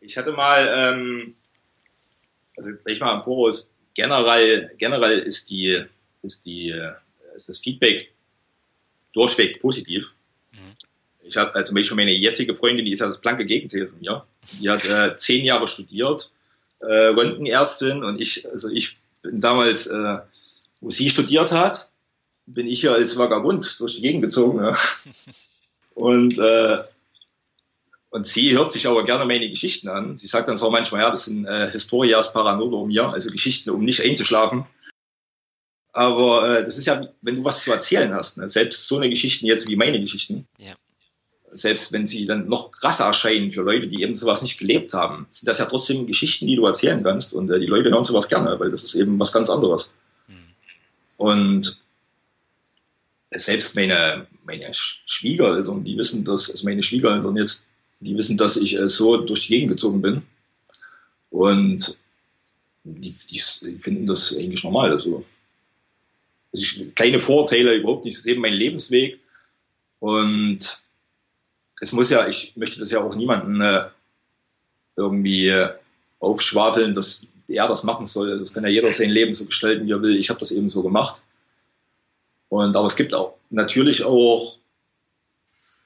Ich hatte mal, ähm, also ich mal im Voraus, generell, generell ist die, ist die, ist das Feedback durchweg positiv. Mhm. Ich habe also zum Beispiel meine jetzige Freundin, die ist ja das blanke Gegenteil von mir. Die hat äh, zehn Jahre studiert, äh, Röntgenärztin und ich, also ich bin damals, äh, wo sie studiert hat, bin ich ja als Vagabund durch die Gegend gezogen. Ja. Und, äh, und sie hört sich aber gerne meine Geschichten an. Sie sagt dann zwar manchmal, ja, das sind äh, Historias Paranormal um mir, also Geschichten, um nicht einzuschlafen. Aber äh, das ist ja, wenn du was zu erzählen hast, ne? selbst so eine Geschichten jetzt wie meine Geschichten, ja selbst wenn sie dann noch krasser erscheinen für Leute, die eben sowas nicht gelebt haben, sind das ja trotzdem Geschichten, die du erzählen kannst und äh, die Leute hören sowas gerne, weil das ist eben was ganz anderes. Mhm. Und selbst meine, meine Schwiegereltern, die wissen das, also meine Schwiegereltern jetzt, die wissen, dass ich äh, so durch die Gegend gezogen bin und die, die, die finden das eigentlich normal. Also, also keine Vorteile, überhaupt nicht. Das ist eben mein Lebensweg und es muss ja, ich möchte das ja auch niemanden äh, irgendwie äh, aufschwafeln, dass er das machen soll. Das kann ja jeder sein Leben so gestalten, wie er will. Ich habe das eben so gemacht. Und aber es gibt auch natürlich auch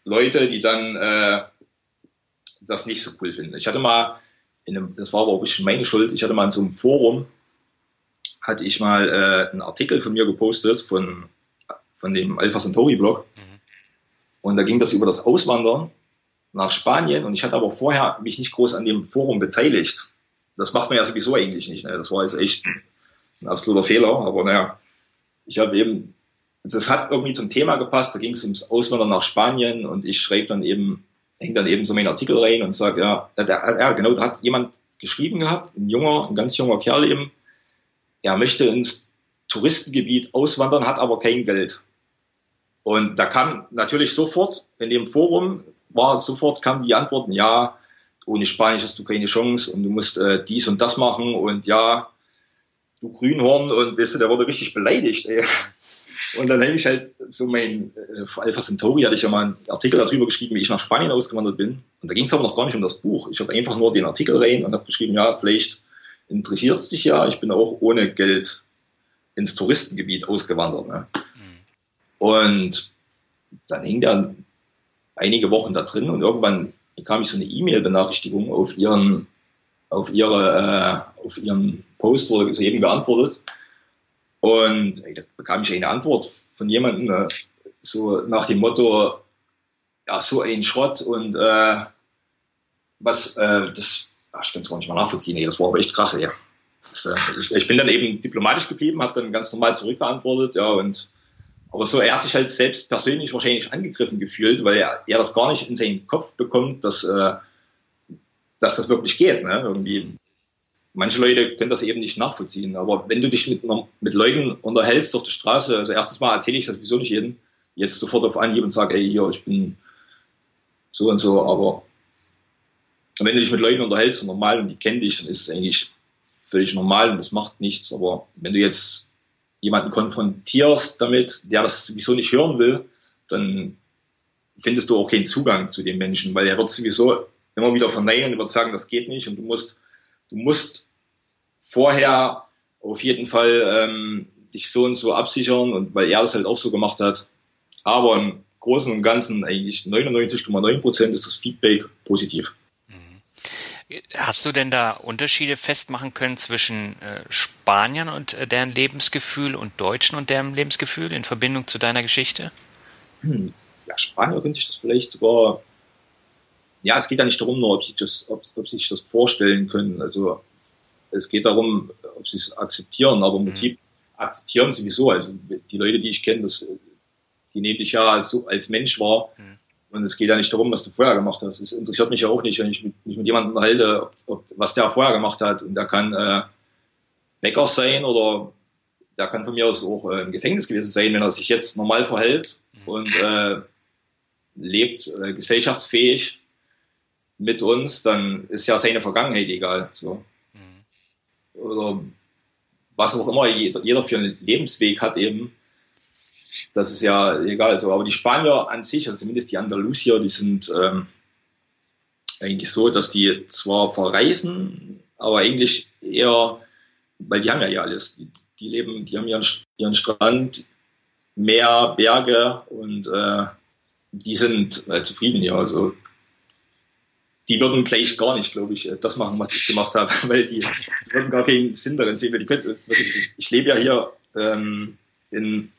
Leute, die dann äh, das nicht so cool finden. Ich hatte mal, in einem, das war aber auch ein bisschen meine Schuld, ich hatte mal in so einem Forum, hatte ich mal äh, einen Artikel von mir gepostet, von, von dem Alpha Centauri Blog. Mhm und da ging das über das Auswandern nach Spanien und ich hatte aber vorher mich nicht groß an dem Forum beteiligt. Das macht man ja sowieso eigentlich nicht. Ne? Das war jetzt echt ein, ein absoluter Fehler, aber naja, ich habe eben, das hat irgendwie zum Thema gepasst, da ging es ums Auswandern nach Spanien und ich schreibe dann eben, hänge dann eben so meinen Artikel rein und sage, ja, ja, genau, da hat jemand geschrieben gehabt, ein junger, ein ganz junger Kerl eben, er möchte ins Touristengebiet auswandern, hat aber kein Geld. Und da kam natürlich sofort, in dem Forum war sofort, kam die Antworten, ja, ohne Spanisch hast du keine Chance und du musst äh, dies und das machen und ja, du Grünhorn und weißt du, der wurde richtig beleidigt, ey. Und dann habe ich halt so mein äh, Alpha Centauri hatte ich ja mal einen Artikel darüber geschrieben, wie ich nach Spanien ausgewandert bin. Und da ging es aber noch gar nicht um das Buch. Ich habe einfach nur den Artikel rein und habe geschrieben, ja, vielleicht interessiert es dich ja. Ich bin auch ohne Geld ins Touristengebiet ausgewandert. Ne? Und dann hing der einige Wochen da drin und irgendwann bekam ich so eine E-Mail-Benachrichtigung auf ihren, auf ihre, äh, auf ihren Post wurde soeben geantwortet. Und ey, da bekam ich eine Antwort von jemandem, äh, so nach dem Motto, ja, so ein Schrott und äh, was, äh, das, ach, ich kann es gar nicht mal nachvollziehen, ey, das war aber echt krass. Das, äh, ich, ich, bin dann eben diplomatisch geblieben, habe dann ganz normal zurückgeantwortet, ja, und aber so, er hat sich halt selbst persönlich wahrscheinlich angegriffen gefühlt, weil er, er das gar nicht in seinen Kopf bekommt, dass, äh, dass das wirklich geht. Ne? Irgendwie. Manche Leute können das eben nicht nachvollziehen. Aber wenn du dich mit, mit Leuten unterhältst auf der Straße, also erstes Mal erzähle ich das sowieso nicht jedem, jetzt sofort auf Anhieb und sage, ey, hier, ich bin so und so, aber wenn du dich mit Leuten unterhältst und normal und die kennen dich, dann ist es eigentlich völlig normal und das macht nichts. Aber wenn du jetzt jemanden konfrontierst damit, der das sowieso nicht hören will, dann findest du auch keinen Zugang zu den Menschen, weil er wird sowieso immer wieder verneinen und wird sagen, das geht nicht und du musst, du musst vorher auf jeden Fall ähm, dich so und so absichern und weil er das halt auch so gemacht hat. Aber im Großen und Ganzen eigentlich 99,9 Prozent ist das Feedback positiv. Hast du denn da Unterschiede festmachen können zwischen äh, Spaniern und äh, deren Lebensgefühl und Deutschen und deren Lebensgefühl in Verbindung zu deiner Geschichte? Hm. Ja, Spanier könnte ich das vielleicht sogar. Ja, es geht ja nicht darum, nur ob sie das, ob, ob sie sich das vorstellen können. Also es geht darum, ob sie es akzeptieren. Aber im mhm. Prinzip akzeptieren sie sowieso. Also die Leute, die ich kenne, das, die nehme ich ja als, als Mensch wahr. Mhm und es geht ja nicht darum, was du vorher gemacht hast. Es interessiert mich ja auch nicht, wenn ich mich mit, mit jemandem unterhalte, ob, ob, was der vorher gemacht hat. Und der kann äh, Bäcker sein oder der kann von mir aus auch äh, im Gefängnis gewesen sein, wenn er sich jetzt normal verhält und äh, lebt äh, gesellschaftsfähig, mit uns, dann ist ja seine Vergangenheit egal. So. Mhm. Oder was auch immer jeder, jeder für einen Lebensweg hat eben. Das ist ja egal. So. Aber die Spanier an sich, also zumindest die Andalusier, die sind ähm, eigentlich so, dass die zwar verreisen, aber eigentlich eher, weil die haben ja hier alles. Die, die leben, die haben ihren, ihren Strand, Meer, Berge und äh, die sind äh, zufrieden hier. Also die würden gleich gar nicht, glaube ich, das machen, was ich gemacht habe, weil die, die würden gar keinen Sinn darin sehen. Weil die könnten, wirklich, ich lebe ja hier ähm, in,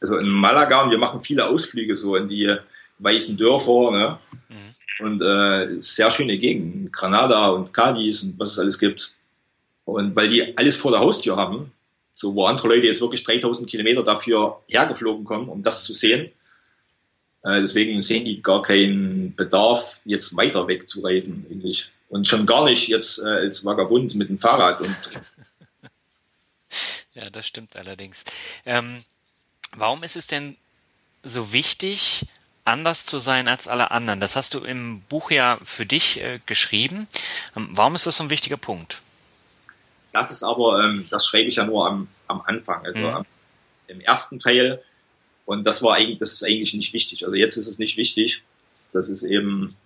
also in Malaga und wir machen viele Ausflüge so in die weißen Dörfer ne? Mhm. und äh, sehr schöne Gegenden, Granada und Cadiz und was es alles gibt. Und weil die alles vor der Haustür haben, so wo andere Leute jetzt wirklich 3000 Kilometer dafür hergeflogen kommen, um das zu sehen, äh, deswegen sehen die gar keinen Bedarf, jetzt weiter wegzureisen, eigentlich. Und schon gar nicht jetzt äh, als Vagabund mit dem Fahrrad. Und ja, das stimmt allerdings. Ähm, warum ist es denn so wichtig, anders zu sein als alle anderen? Das hast du im Buch ja für dich äh, geschrieben. Ähm, warum ist das so ein wichtiger Punkt? Das ist aber, ähm, das schreibe ich ja nur am, am Anfang. Also mhm. am, im ersten Teil und das war eigentlich, das ist eigentlich nicht wichtig. Also jetzt ist es nicht wichtig. Das ist eben,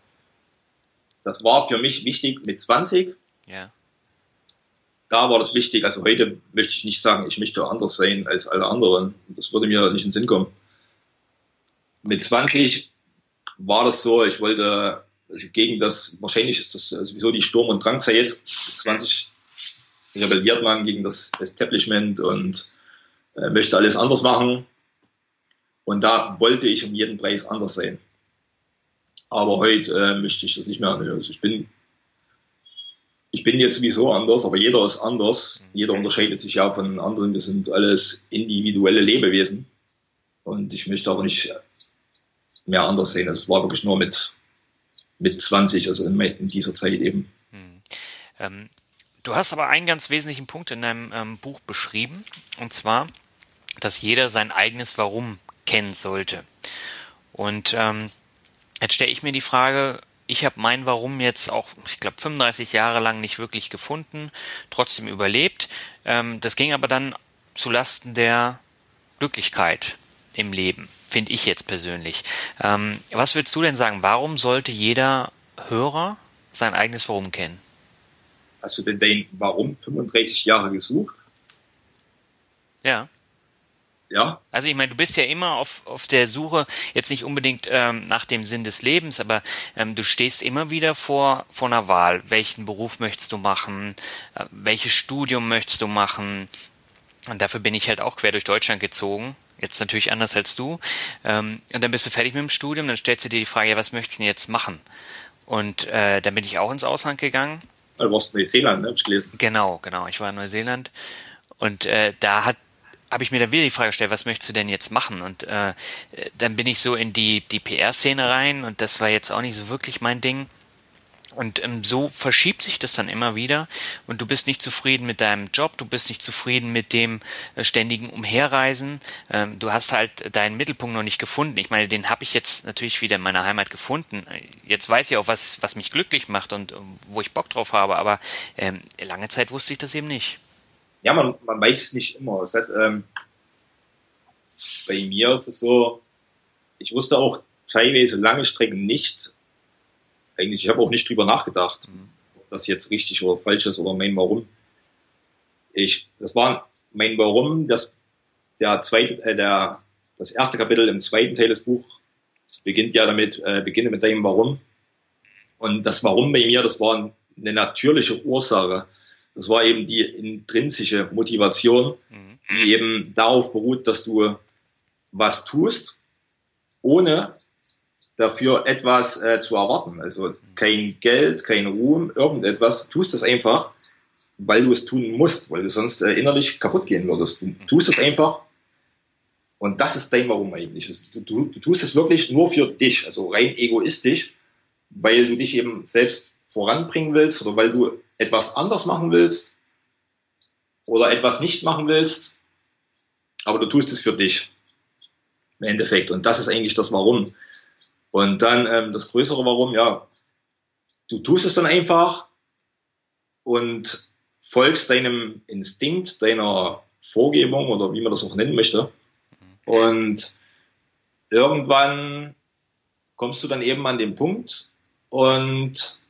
das war für mich wichtig mit 20. Ja. Da war das wichtig. Also heute möchte ich nicht sagen, ich möchte anders sein als alle anderen. Das würde mir nicht in den Sinn kommen. Mit 20 war das so, ich wollte also gegen das, wahrscheinlich ist das sowieso die Sturm- und Drangzeit. Mit 20 rebelliert man gegen das Establishment und äh, möchte alles anders machen. Und da wollte ich um jeden Preis anders sein. Aber heute äh, möchte ich das nicht mehr. Also ich bin, ich bin jetzt sowieso anders, aber jeder ist anders. Jeder unterscheidet sich ja von anderen. Wir sind alles individuelle Lebewesen. Und ich möchte aber nicht mehr anders sehen. Es war wirklich nur mit, mit 20, also in, in dieser Zeit eben. Hm. Ähm, du hast aber einen ganz wesentlichen Punkt in deinem ähm, Buch beschrieben. Und zwar, dass jeder sein eigenes Warum kennen sollte. Und ähm, jetzt stelle ich mir die Frage, ich habe mein Warum jetzt auch, ich glaube, 35 Jahre lang nicht wirklich gefunden, trotzdem überlebt. Ähm, das ging aber dann zulasten der Glücklichkeit im Leben, finde ich jetzt persönlich. Ähm, was würdest du denn sagen? Warum sollte jeder Hörer sein eigenes Warum kennen? Hast du denn dein Warum 35 Jahre gesucht? Ja. Ja. Also ich meine, du bist ja immer auf, auf der Suche, jetzt nicht unbedingt ähm, nach dem Sinn des Lebens, aber ähm, du stehst immer wieder vor, vor einer Wahl. Welchen Beruf möchtest du machen? Äh, welches Studium möchtest du machen? Und dafür bin ich halt auch quer durch Deutschland gezogen. Jetzt natürlich anders als du. Ähm, und dann bist du fertig mit dem Studium, dann stellst du dir die Frage, ja, was möchtest du denn jetzt machen? Und äh, dann bin ich auch ins Ausland gegangen. Du warst in Neuseeland, ne? Hab ich gelesen. Genau, genau. Ich war in Neuseeland. Und äh, da hat habe ich mir dann wieder die Frage gestellt, was möchtest du denn jetzt machen? Und äh, dann bin ich so in die, die PR-Szene rein und das war jetzt auch nicht so wirklich mein Ding. Und ähm, so verschiebt sich das dann immer wieder und du bist nicht zufrieden mit deinem Job, du bist nicht zufrieden mit dem äh, ständigen Umherreisen. Ähm, du hast halt deinen Mittelpunkt noch nicht gefunden. Ich meine, den habe ich jetzt natürlich wieder in meiner Heimat gefunden. Jetzt weiß ich auch, was, was mich glücklich macht und äh, wo ich Bock drauf habe, aber ähm, lange Zeit wusste ich das eben nicht ja, man, man weiß es nicht immer. Es hat, ähm, bei mir ist es so, ich wusste auch teilweise lange Strecken nicht, eigentlich, ich habe auch nicht drüber nachgedacht, mhm. ob das jetzt richtig oder falsch ist oder mein Warum. Ich, das war mein Warum, das, der zweite, äh, der, das erste Kapitel im zweiten Teil des Buchs, es beginnt ja damit, äh, beginne mit deinem Warum. Und das Warum bei mir, das war eine natürliche Ursache. Das war eben die intrinsische Motivation, mhm. die eben darauf beruht, dass du was tust, ohne dafür etwas äh, zu erwarten. Also kein Geld, kein Ruhm, irgendetwas. Du tust es einfach, weil du es tun musst, weil du sonst äh, innerlich kaputt gehen würdest. Du tust es einfach und das ist dein Warum eigentlich. Du, du, du tust es wirklich nur für dich, also rein egoistisch, weil du dich eben selbst voranbringen willst oder weil du etwas anders machen willst oder etwas nicht machen willst, aber du tust es für dich im Endeffekt. Und das ist eigentlich das Warum. Und dann ähm, das größere Warum, ja, du tust es dann einfach und folgst deinem Instinkt, deiner Vorgebung oder wie man das auch nennen möchte. Und irgendwann kommst du dann eben an den Punkt und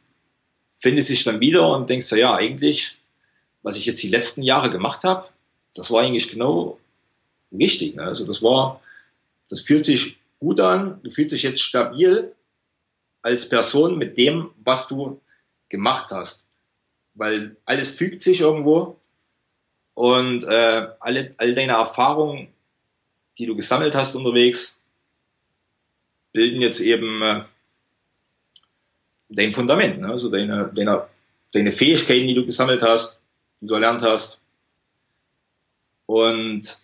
findest dich dann wieder und denkst ja, eigentlich, was ich jetzt die letzten Jahre gemacht habe, das war eigentlich genau richtig. Ne? Also das war, das fühlt sich gut an, du fühlst dich jetzt stabil als Person mit dem, was du gemacht hast. Weil alles fügt sich irgendwo und äh, alle, all deine Erfahrungen, die du gesammelt hast unterwegs, bilden jetzt eben äh, dein Fundament, ne? also deine, deine, deine Fähigkeiten, die du gesammelt hast, die du erlernt hast. Und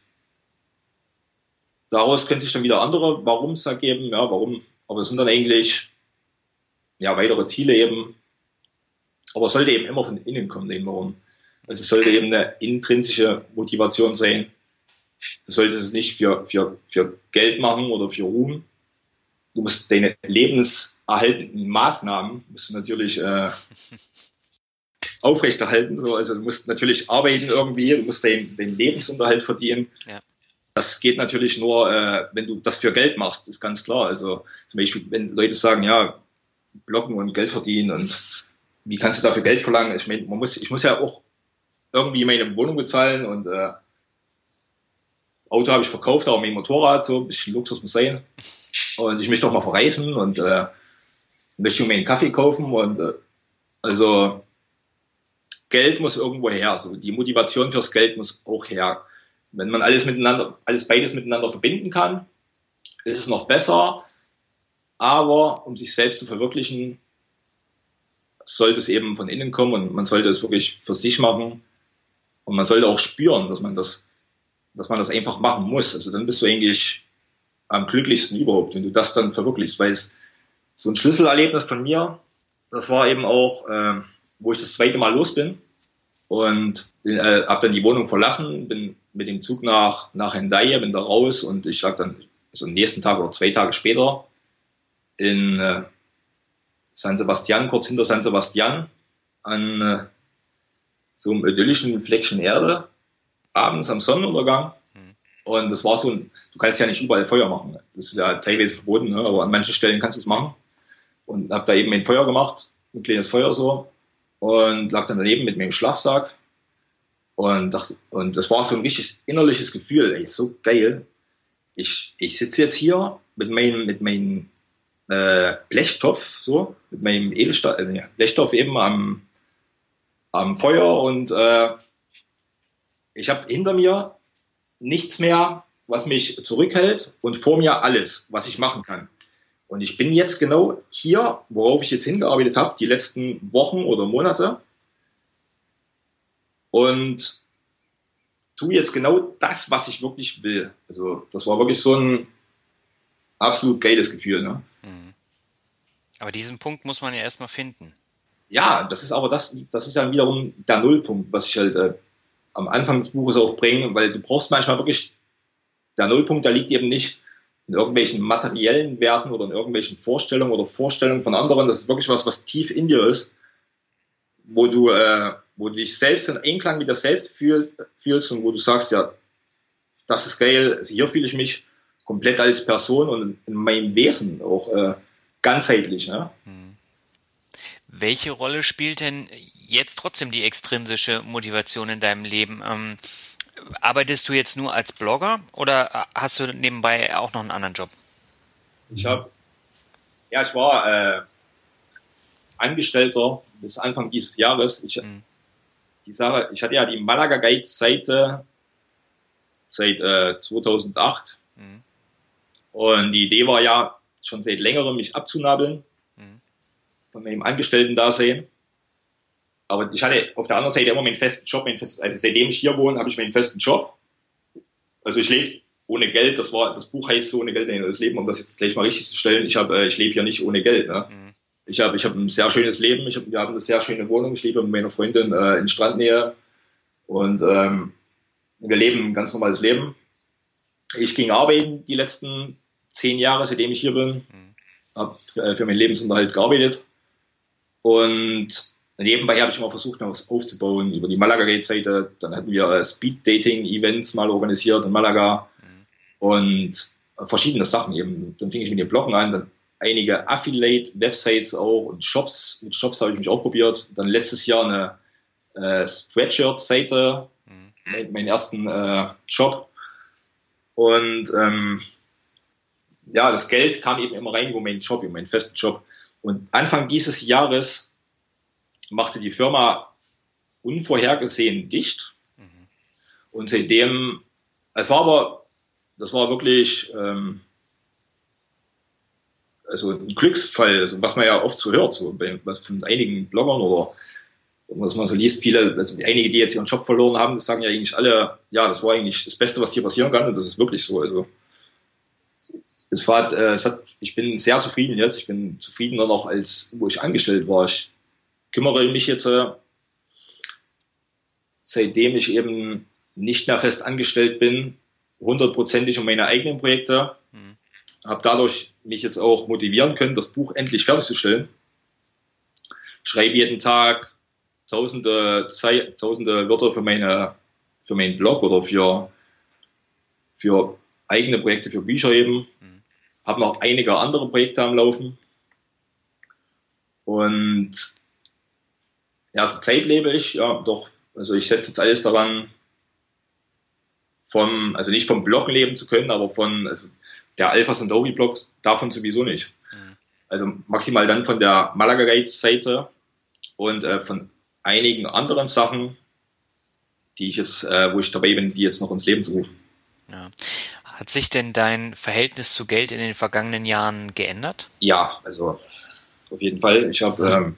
daraus können sich dann wieder andere Warums ergeben, ja, warum, aber es sind dann eigentlich ja, weitere Ziele eben. Aber es sollte eben immer von innen kommen, den Warum. Also es sollte eben eine intrinsische Motivation sein. Du solltest es nicht für, für, für Geld machen oder für Ruhm. Du musst deine lebenserhaltenden Maßnahmen musst du natürlich äh, aufrechterhalten. So. Also du musst natürlich arbeiten irgendwie, du musst den, den Lebensunterhalt verdienen. Ja. Das geht natürlich nur, äh, wenn du das für Geld machst, ist ganz klar. Also zum Beispiel, wenn Leute sagen, ja, blocken und Geld verdienen und wie kannst du dafür Geld verlangen? Ich meine, man muss, ich muss ja auch irgendwie meine Wohnung bezahlen und äh, Auto habe ich verkauft, aber mein Motorrad, so ein bisschen Luxus muss sein. Und ich möchte auch mal verreisen und äh, möchte mir einen Kaffee kaufen und äh, also Geld muss irgendwo her. So die Motivation fürs Geld muss auch her. Wenn man alles miteinander, alles beides miteinander verbinden kann, ist es noch besser. Aber um sich selbst zu verwirklichen, sollte es eben von innen kommen und man sollte es wirklich für sich machen. Und man sollte auch spüren, dass man das, dass man das einfach machen muss. Also dann bist du eigentlich am glücklichsten überhaupt, wenn du das dann verwirklichst. Weil es so ein Schlüsselerlebnis von mir, das war eben auch, äh, wo ich das zweite Mal los bin und äh, habe dann die Wohnung verlassen, bin mit dem Zug nach, nach Hendaye, bin da raus und ich lag dann so am nächsten Tag oder zwei Tage später in äh, San Sebastian, kurz hinter San Sebastian, an äh, so einem idyllischen Fleckchen Erde, abends am Sonnenuntergang. Mhm. Und das war so ein, du kannst ja nicht überall Feuer machen. Das ist ja teilweise verboten, ne? aber an manchen Stellen kannst du es machen. Und habe da eben ein Feuer gemacht, ein kleines Feuer so, und lag dann daneben mit meinem Schlafsack. Und dachte, und das war so ein richtig innerliches Gefühl, ey, so geil. Ich, ich sitze jetzt hier mit meinem, mit meinem äh, Blechtopf, so, mit meinem Edelstahl, äh, Blechtopf eben am, am Feuer und äh, ich habe hinter mir nichts mehr, was mich zurückhält und vor mir alles, was ich machen kann. Und ich bin jetzt genau hier, worauf ich jetzt hingearbeitet habe, die letzten Wochen oder Monate und tue jetzt genau das, was ich wirklich will. Also das war wirklich so ein absolut geiles Gefühl. Ne? Mhm. Aber diesen Punkt muss man ja erstmal finden. Ja, das ist aber das, das ist ja wiederum der Nullpunkt, was ich halt äh, am Anfang des Buches auch bringe, weil du brauchst manchmal wirklich, der Nullpunkt, der liegt eben nicht in irgendwelchen materiellen Werten oder in irgendwelchen Vorstellungen oder Vorstellungen von anderen. Das ist wirklich was, was tief in dir ist, wo du, äh, wo du dich selbst in Einklang mit dir selbst fühl, fühlst und wo du sagst, ja, das ist geil, also hier fühle ich mich komplett als Person und in meinem Wesen auch äh, ganzheitlich. Ne? Hm. Welche Rolle spielt denn jetzt trotzdem die extrinsische Motivation in deinem Leben? Ähm, arbeitest du jetzt nur als Blogger oder hast du nebenbei auch noch einen anderen Job? Ich habe, ja, ich war äh, Angestellter bis Anfang dieses Jahres. Ich, mhm. die Sache, ich hatte ja die Malaga Guides Seite seit äh, 2008 mhm. Und die Idee war ja schon seit längerem, mich abzunabeln mhm. von meinem Angestellten-Dasein. Aber ich hatte auf der anderen Seite immer meinen festen Job. Meinen festen, also seitdem ich hier wohne, habe ich meinen festen Job. Also ich lebe ohne Geld. Das war das Buch heißt so ohne Geld in das Leben, um das jetzt gleich mal richtig zu stellen. Ich habe, äh, ich lebe hier nicht ohne Geld. Ne? Mhm. Ich habe, ich habe ein sehr schönes Leben. Ich hab, wir haben eine sehr schöne Wohnung. Ich lebe mit meiner Freundin äh, in Strandnähe und ähm, wir leben ein ganz normales Leben. Ich ging arbeiten die letzten zehn Jahre, seitdem ich hier bin. Mhm. Habe äh, für meinen Lebensunterhalt gearbeitet. Und nebenbei habe ich mal versucht, noch was aufzubauen über die Malaga-Gate-Seite. Dann hatten wir Speed-Dating-Events mal organisiert in Malaga mhm. und verschiedene Sachen eben. Dann fing ich mit den Bloggen an, dann einige Affiliate-Websites auch und Shops. Mit Shops habe ich mich auch probiert. Dann letztes Jahr eine äh, Spreadshirt-Seite, mhm. meinen mein ersten äh, Job. Und ähm, ja, das Geld kam eben immer rein über meinen Job, über meinen festen Job. Und Anfang dieses Jahres machte die Firma unvorhergesehen dicht. Mhm. Und seitdem, es war aber, das war wirklich, ähm, also ein Glücksfall, also was man ja oft so hört, so bei, was von einigen Bloggern oder was man so liest, viele, also einige, die jetzt ihren Job verloren haben, das sagen ja eigentlich alle, ja, das war eigentlich das Beste, was dir passieren kann und das ist wirklich so. Also es war, äh, es hat, ich bin sehr zufrieden jetzt. Ich bin zufriedener noch als wo ich angestellt war. Ich kümmere mich jetzt, äh, seitdem ich eben nicht mehr fest angestellt bin, hundertprozentig um meine eigenen Projekte. Mhm. Habe dadurch mich jetzt auch motivieren können, das Buch endlich fertigzustellen. Schreibe jeden Tag tausende, Zeit, tausende Wörter für meine, für meinen Blog oder für, für eigene Projekte, für Bücher eben. Mhm. Habe noch einige andere Projekte am Laufen. Und ja, zur Zeit lebe ich, ja, doch. Also ich setze jetzt alles daran, vom, also nicht vom Blog leben zu können, aber von, also der Alpha Sandovi Blog davon sowieso nicht. Mhm. Also maximal dann von der Malaga Guides Seite und äh, von einigen anderen Sachen, die ich jetzt, äh, wo ich dabei bin, die jetzt noch ins Leben zu rufen. Ja. Hat sich denn dein Verhältnis zu Geld in den vergangenen Jahren geändert? Ja, also auf jeden Fall. Ich habe ähm,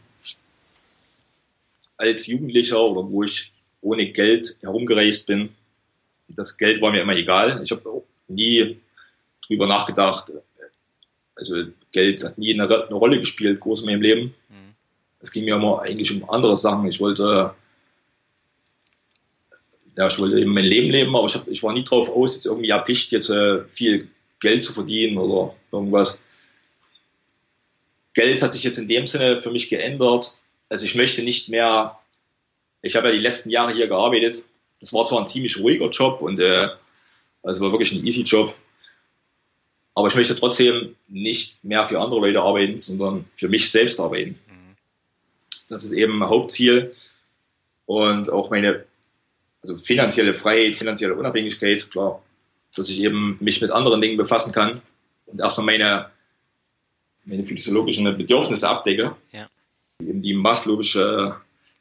als Jugendlicher oder wo ich ohne Geld herumgereist bin, das Geld war mir immer egal. Ich habe nie drüber nachgedacht. Also Geld hat nie eine, eine Rolle gespielt, groß in meinem Leben. Mhm. Es ging mir immer eigentlich um andere Sachen. Ich wollte ja, ich wollte eben mein Leben leben, aber ich, hab, ich war nie drauf aus, jetzt irgendwie erpicht, jetzt äh, viel Geld zu verdienen oder irgendwas. Geld hat sich jetzt in dem Sinne für mich geändert. Also ich möchte nicht mehr, ich habe ja die letzten Jahre hier gearbeitet. Das war zwar ein ziemlich ruhiger Job und äh, also war wirklich ein easy Job. Aber ich möchte trotzdem nicht mehr für andere Leute arbeiten, sondern für mich selbst arbeiten. Mhm. Das ist eben Hauptziel. Und auch meine also finanzielle Freiheit, finanzielle Unabhängigkeit, klar, dass ich eben mich mit anderen Dingen befassen kann und erstmal meine, meine physiologischen Bedürfnisse abdecke. Ja. Eben die Maslow'sche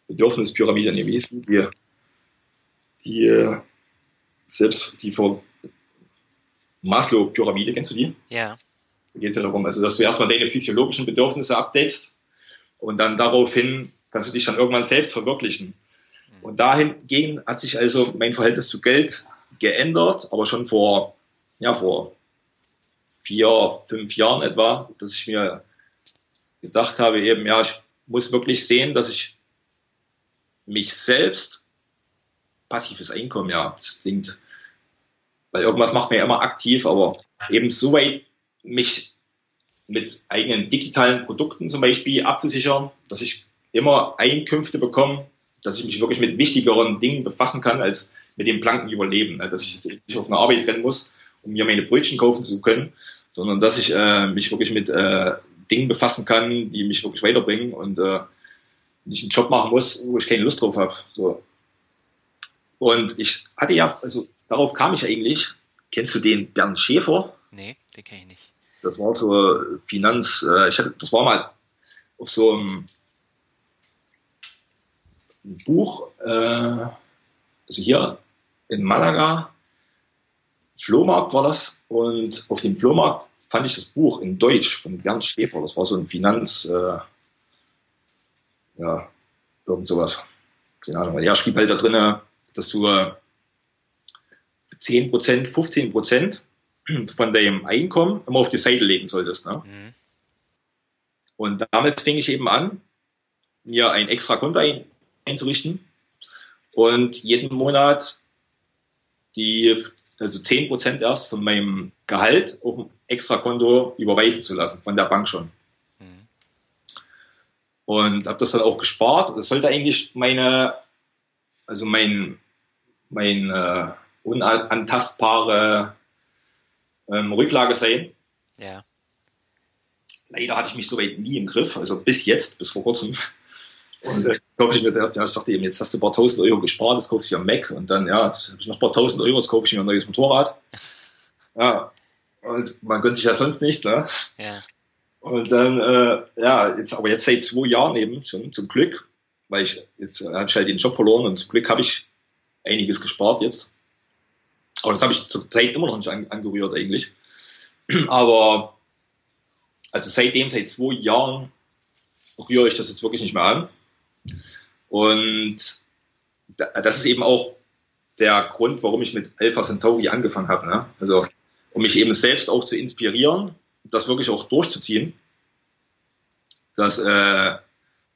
Bedürfnispyramide, ist die, die äh, selbst, die vor Maslow-Pyramide, kennst du die? Ja. Da geht es ja darum, also dass du erstmal deine physiologischen Bedürfnisse abdeckst und dann daraufhin kannst du dich dann irgendwann selbst verwirklichen. Und dahingehend hat sich also mein Verhältnis zu Geld geändert, aber schon vor, ja, vor vier, fünf Jahren etwa, dass ich mir gedacht habe, eben, ja, ich muss wirklich sehen, dass ich mich selbst passives Einkommen, ja, das klingt, weil irgendwas macht mir ja immer aktiv, aber eben so weit mich mit eigenen digitalen Produkten zum Beispiel abzusichern, dass ich immer Einkünfte bekomme, dass ich mich wirklich mit wichtigeren Dingen befassen kann, als mit dem blanken Überleben. Ne? Dass ich jetzt nicht auf eine Arbeit rennen muss, um mir meine Brötchen kaufen zu können, sondern dass ich äh, mich wirklich mit äh, Dingen befassen kann, die mich wirklich weiterbringen und äh, nicht einen Job machen muss, wo ich keine Lust drauf habe. So. Und ich hatte ja, also darauf kam ich eigentlich. Kennst du den Bernd Schäfer? Nee, den kenne ich nicht. Das war so Finanz, äh, ich hatte, das war mal auf so einem ein Buch, äh, also hier in Malaga, Flohmarkt war das, und auf dem Flohmarkt fand ich das Buch in Deutsch von Bernd Schäfer. Das war so ein Finanz, äh, ja, irgend sowas. Keine Ahnung. Er schrieb halt da drin, dass du 10%, 15% von deinem Einkommen immer auf die Seite legen solltest. Ne? Mhm. Und damit fing ich eben an, mir ein extra Konto ein, einzurichten und jeden Monat die, also 10% erst von meinem Gehalt auf Extrakonto überweisen zu lassen, von der Bank schon. Mhm. und habe das dann auch gespart. Das sollte eigentlich meine, also mein, mein äh, unantastbare ähm, Rücklage sein. Ja. Leider hatte ich mich soweit nie im Griff, also bis jetzt, bis vor kurzem. Und äh, kaufe ich mir das erste Jahr, ich dachte eben, jetzt hast du ein paar tausend Euro gespart, das kaufst du ja Mac und dann, ja, jetzt habe ich noch ein paar tausend Euro, jetzt kaufe ich mir ein neues Motorrad. Ja, und man gönnt sich ja sonst nichts, ne? Ja. Und dann, äh, ja, jetzt, aber jetzt seit zwei Jahren eben schon, zum Glück, weil ich, jetzt habe ich halt den Job verloren und zum Glück habe ich einiges gespart jetzt. Aber das habe ich zur Zeit immer noch nicht an, angerührt eigentlich. Aber, also seitdem, seit zwei Jahren, rühre ich das jetzt wirklich nicht mehr an. Und das ist eben auch der Grund, warum ich mit Alpha Centauri angefangen habe. Ne? Also, um mich eben selbst auch zu inspirieren, das wirklich auch durchzuziehen. Dass äh,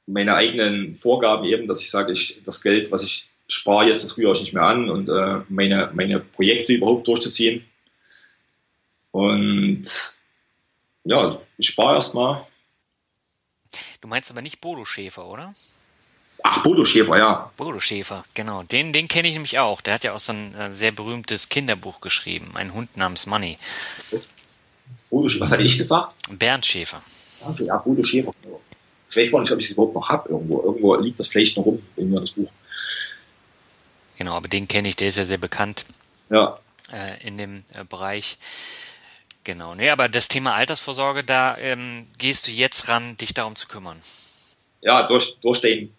meine eigenen Vorgaben eben, dass ich sage, ich das Geld, was ich spare jetzt, das rühre ich nicht mehr an und äh, meine, meine Projekte überhaupt durchzuziehen. Und ja, ich spare erstmal Du meinst aber nicht Bodo Schäfer, oder? Ach, Bodo Schäfer, ja. Bodo Schäfer, genau. Den, den kenne ich nämlich auch. Der hat ja auch so ein äh, sehr berühmtes Kinderbuch geschrieben, ein Hund namens Money. Bodo Schäfer, was hatte ich gesagt? Bernd Schäfer. Okay, ja, Bodo Schäfer. Ich weiß gar nicht, ob ich es überhaupt noch habe irgendwo. Irgendwo liegt das vielleicht noch rum, in mir das Buch. Genau, aber den kenne ich, der ist ja sehr bekannt Ja. äh, in dem äh, Bereich. Genau, nee, aber das Thema Altersvorsorge, da ähm, gehst du jetzt ran, dich darum zu kümmern. Ja, durch, durch den,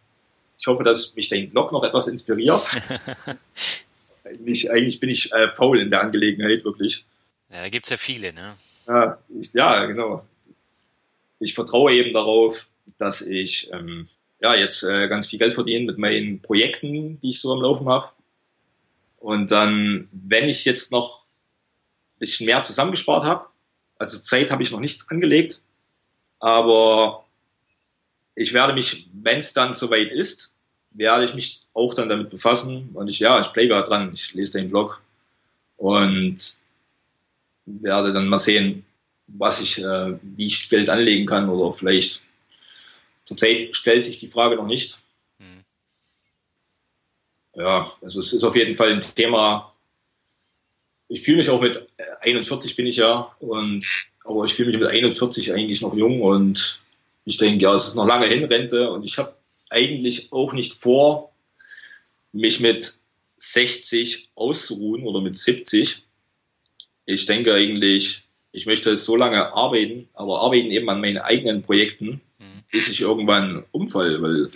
ich hoffe, dass mich dein Blog noch etwas inspiriert. eigentlich, eigentlich bin ich äh, faul in der Angelegenheit, wirklich. Ja, da gibt's ja viele, ne? Ja, ich, ja, genau. Ich vertraue eben darauf, dass ich ähm, ja jetzt äh, ganz viel Geld verdiene mit meinen Projekten, die ich so am Laufen habe. Und dann, wenn ich jetzt noch ein bisschen mehr zusammengespart habe, also Zeit habe ich noch nichts angelegt, aber ich werde mich, wenn es dann soweit ist, werde ich mich auch dann damit befassen und ich, ja, ich bleibe ja dran, ich lese den Blog und werde dann mal sehen, was ich, äh, wie ich Geld anlegen kann oder vielleicht zurzeit stellt sich die Frage noch nicht. Hm. Ja, also es ist auf jeden Fall ein Thema. Ich fühle mich auch mit 41 bin ich ja und aber ich fühle mich mit 41 eigentlich noch jung und ich denke, ja, es ist noch lange hin Rente und ich habe eigentlich auch nicht vor, mich mit 60 auszuruhen oder mit 70. Ich denke eigentlich, ich möchte so lange arbeiten, aber arbeiten eben an meinen eigenen Projekten, bis ich irgendwann umfall, weil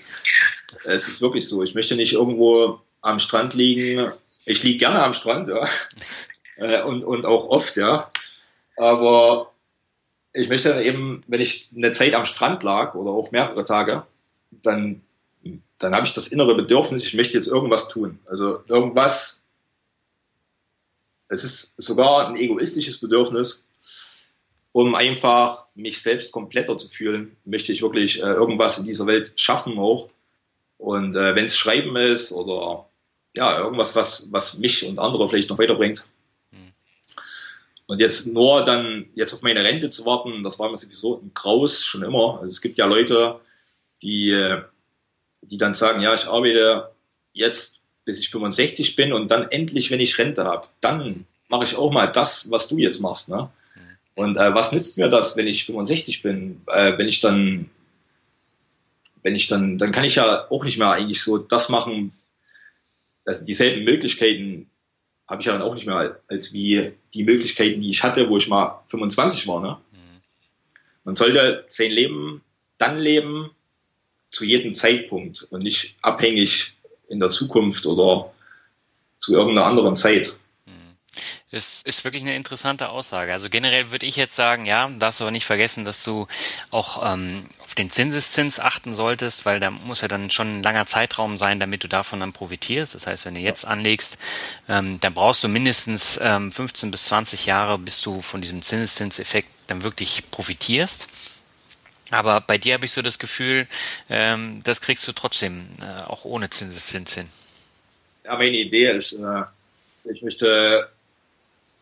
es ist wirklich so. Ich möchte nicht irgendwo am Strand liegen. Ich liege gerne am Strand, ja. Äh, und, und auch oft, ja. Aber ich möchte dann eben, wenn ich eine Zeit am Strand lag oder auch mehrere Tage, dann, dann habe ich das innere Bedürfnis, ich möchte jetzt irgendwas tun. Also irgendwas, es ist sogar ein egoistisches Bedürfnis, um einfach mich selbst kompletter zu fühlen, möchte ich wirklich äh, irgendwas in dieser Welt schaffen auch. Und äh, wenn es Schreiben ist oder ja, irgendwas, was, was mich und andere vielleicht noch weiterbringt. Und jetzt nur dann jetzt auf meine Rente zu warten, das war mir sowieso ein Graus schon immer. Also es gibt ja Leute, die, die dann sagen, ja, ich arbeite jetzt bis ich 65 bin und dann endlich, wenn ich Rente habe, dann mache ich auch mal das, was du jetzt machst. Ne? Und äh, was nützt mir das, wenn ich 65 bin? Äh, wenn ich dann, wenn ich dann, dann kann ich ja auch nicht mehr eigentlich so das machen, also dieselben Möglichkeiten habe ich ja dann auch nicht mehr als wie die Möglichkeiten, die ich hatte, wo ich mal 25 war. Ne? Man sollte sein Leben dann leben, zu jedem Zeitpunkt und nicht abhängig in der Zukunft oder zu irgendeiner anderen Zeit. Das ist wirklich eine interessante Aussage. Also generell würde ich jetzt sagen, ja, darfst aber nicht vergessen, dass du auch ähm, auf den Zinseszins achten solltest, weil da muss ja dann schon ein langer Zeitraum sein, damit du davon dann profitierst. Das heißt, wenn du jetzt anlegst, ähm, dann brauchst du mindestens ähm, 15 bis 20 Jahre, bis du von diesem Zinseszinseffekt dann wirklich profitierst. Aber bei dir habe ich so das Gefühl, ähm, das kriegst du trotzdem äh, auch ohne Zinseszins hin. Ja, meine Idee ist, äh, ich möchte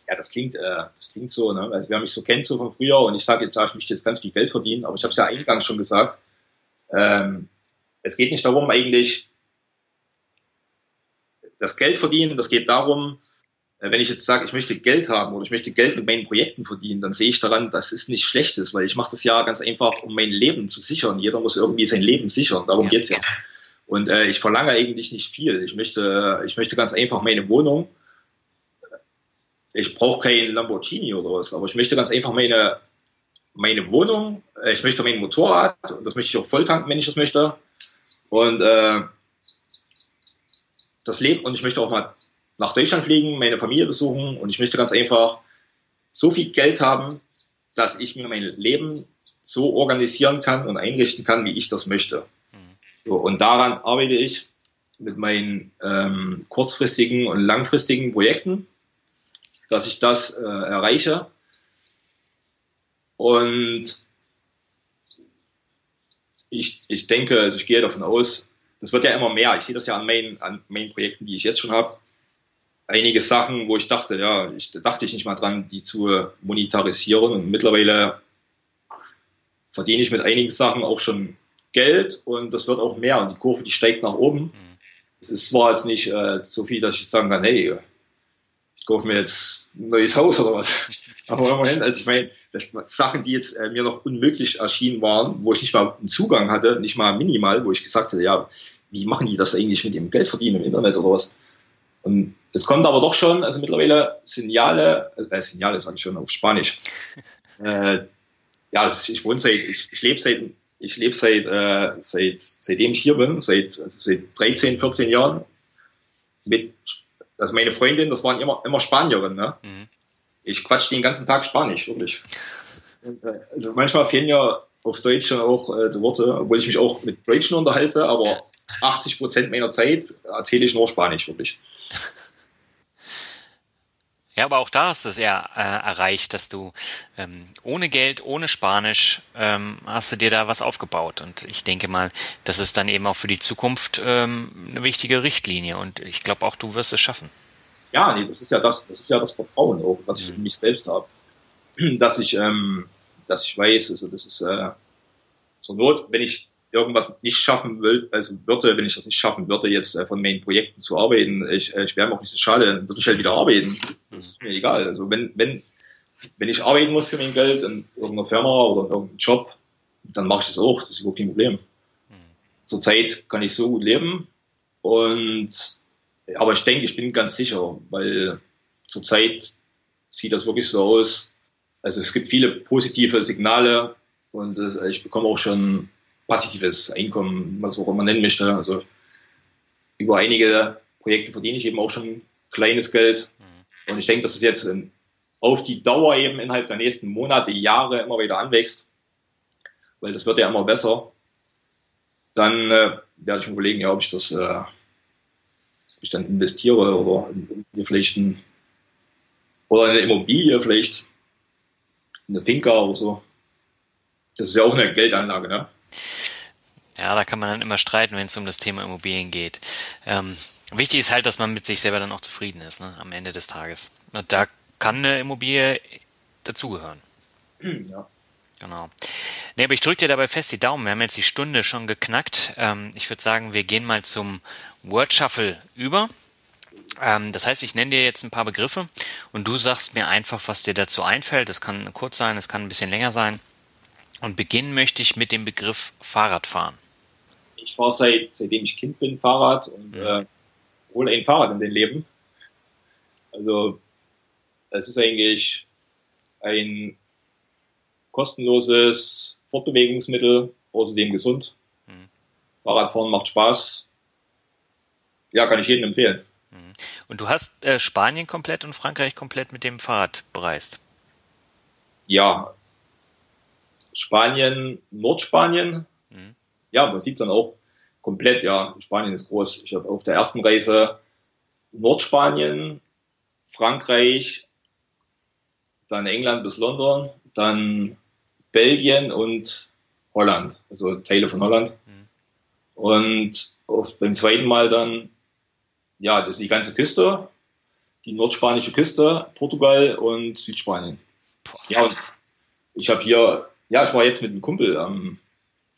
ja, das klingt, äh, das klingt so, ne? Also wer mich so kennt so von früher und ich sage jetzt, ja, ich möchte jetzt ganz viel Geld verdienen, aber ich habe es ja eingangs schon gesagt, Ähm, es geht nicht darum, eigentlich das Geld verdienen. Das geht darum, äh, wenn ich jetzt sage, ich möchte Geld haben oder ich möchte Geld mit meinen Projekten verdienen, dann sehe ich daran, dass es nicht schlecht ist, weil ich mache das ja ganz einfach, um mein Leben zu sichern. Jeder muss irgendwie sein Leben sichern. Darum ja. geht's ja. Und äh, ich verlange eigentlich nicht viel. Ich möchte, ich möchte ganz einfach meine Wohnung. Ich brauche kein Lamborghini oder was, aber ich möchte ganz einfach meine, meine Wohnung. Äh, ich möchte mein Motorrad und das möchte ich auch volltanken, wenn ich das möchte. Und äh, das Leben und ich möchte auch mal nach Deutschland fliegen, meine Familie besuchen und ich möchte ganz einfach so viel Geld haben, dass ich mir mein Leben so organisieren kann und einrichten kann, wie ich das möchte. So, und daran arbeite ich mit meinen ähm, kurzfristigen und langfristigen Projekten, dass ich das äh, erreiche. Und ich, ich denke, also ich gehe davon aus, das wird ja immer mehr. Ich sehe das ja an meinen, an meinen Projekten, die ich jetzt schon habe. Einige Sachen, wo ich dachte, ja, ich dachte ich nicht mal dran, die zu monetarisieren. Und mittlerweile verdiene ich mit einigen Sachen auch schon Geld und das wird auch mehr und die Kurve, die steigt nach oben. Mhm. Es ist zwar jetzt nicht äh, so viel, dass ich sagen kann, hey, kaufe mir jetzt ein neues Haus oder was. Aber immerhin, also ich meine, das Sachen, die jetzt äh, mir noch unmöglich erschienen waren, wo ich nicht mal einen Zugang hatte, nicht mal minimal, wo ich gesagt hatte, ja, wie machen die das eigentlich mit dem Geld verdienen im Internet oder was? Und es kommt aber doch schon, also mittlerweile Signale, äh, Signale sage ich schon auf Spanisch. äh, ja, ich wohne seit, ich, ich lebe seit ich lebe seit, äh, seit, seitdem ich hier bin, seit, also seit 13, 14 Jahren mit, also meine Freundin, das waren immer, immer Spanierinnen, ne? Mhm. Ich quatsch den ganzen Tag Spanisch, wirklich. Also manchmal fehlen ja auf Deutsch auch äh, die Worte, obwohl ich mich auch mit Deutschen unterhalte, aber 80 Prozent meiner Zeit erzähle ich nur Spanisch, wirklich. Ja, aber auch da hast du es ja äh, erreicht, dass du ähm, ohne Geld, ohne Spanisch ähm, hast du dir da was aufgebaut. Und ich denke mal, das ist dann eben auch für die Zukunft ähm, eine wichtige Richtlinie. Und ich glaube auch, du wirst es schaffen. Ja, nee, das ist ja das, das ist ja das Vertrauen auch, was ich in mich selbst habe. Dass ich, ähm, dass ich weiß, also das ist äh, zur Not, wenn ich irgendwas nicht schaffen will, also würde, wenn ich das nicht schaffen würde, jetzt äh, von meinen Projekten zu arbeiten, ich, äh, ich wäre mir auch nicht so schade, dann würde ich halt wieder arbeiten. Das ist mir egal. Also wenn, wenn, wenn ich arbeiten muss für mein Geld in irgendeiner Firma oder in irgendeinem Job, dann mache ich das auch. Das ist überhaupt kein Problem. Zurzeit kann ich so gut leben und aber ich denke, ich bin ganz sicher, weil zurzeit sieht das wirklich so aus. Also es gibt viele positive Signale und äh, ich bekomme auch schon passives Einkommen, was auch immer nennen möchte. Also über einige Projekte verdiene ich eben auch schon kleines Geld. Mhm. Und ich denke, dass es jetzt auf die Dauer eben innerhalb der nächsten Monate, Jahre immer wieder anwächst, weil das wird ja immer besser. Dann äh, werde ich mir überlegen, ja, ob ich das, äh, ob ich dann investiere oder in, in vielleicht ein, oder eine Immobilie vielleicht, eine Finca oder so. Das ist ja auch eine Geldanlage, ne? Ja, da kann man dann immer streiten, wenn es um das Thema Immobilien geht. Ähm, wichtig ist halt, dass man mit sich selber dann auch zufrieden ist, ne, am Ende des Tages. Und da kann eine Immobilie dazugehören. Ja. Genau. Nee, aber ich drücke dir dabei fest die Daumen. Wir haben jetzt die Stunde schon geknackt. Ähm, ich würde sagen, wir gehen mal zum Word Shuffle über. Ähm, das heißt, ich nenne dir jetzt ein paar Begriffe und du sagst mir einfach, was dir dazu einfällt. Das kann kurz sein, es kann ein bisschen länger sein. Und beginnen möchte ich mit dem Begriff Fahrradfahren. Ich fahre seit, seitdem ich Kind bin Fahrrad und ja. äh, hole ein Fahrrad in den Leben. Also es ist eigentlich ein kostenloses Fortbewegungsmittel, außerdem gesund. Mhm. Fahrradfahren macht Spaß. Ja, kann ich jedem empfehlen. Mhm. Und du hast äh, Spanien komplett und Frankreich komplett mit dem Fahrrad bereist? Ja, Spanien, Nordspanien. Mhm. Ja, man sieht dann auch komplett, ja, Spanien ist groß. Ich habe auf der ersten Reise Nordspanien, Frankreich, dann England bis London, dann Belgien und Holland, also Teile von Holland. Mhm. Und auf, beim zweiten Mal dann, ja, das ist die ganze Küste, die nordspanische Küste, Portugal und Südspanien. Boah. Ja, und ich habe hier ja, ich war jetzt mit einem Kumpel am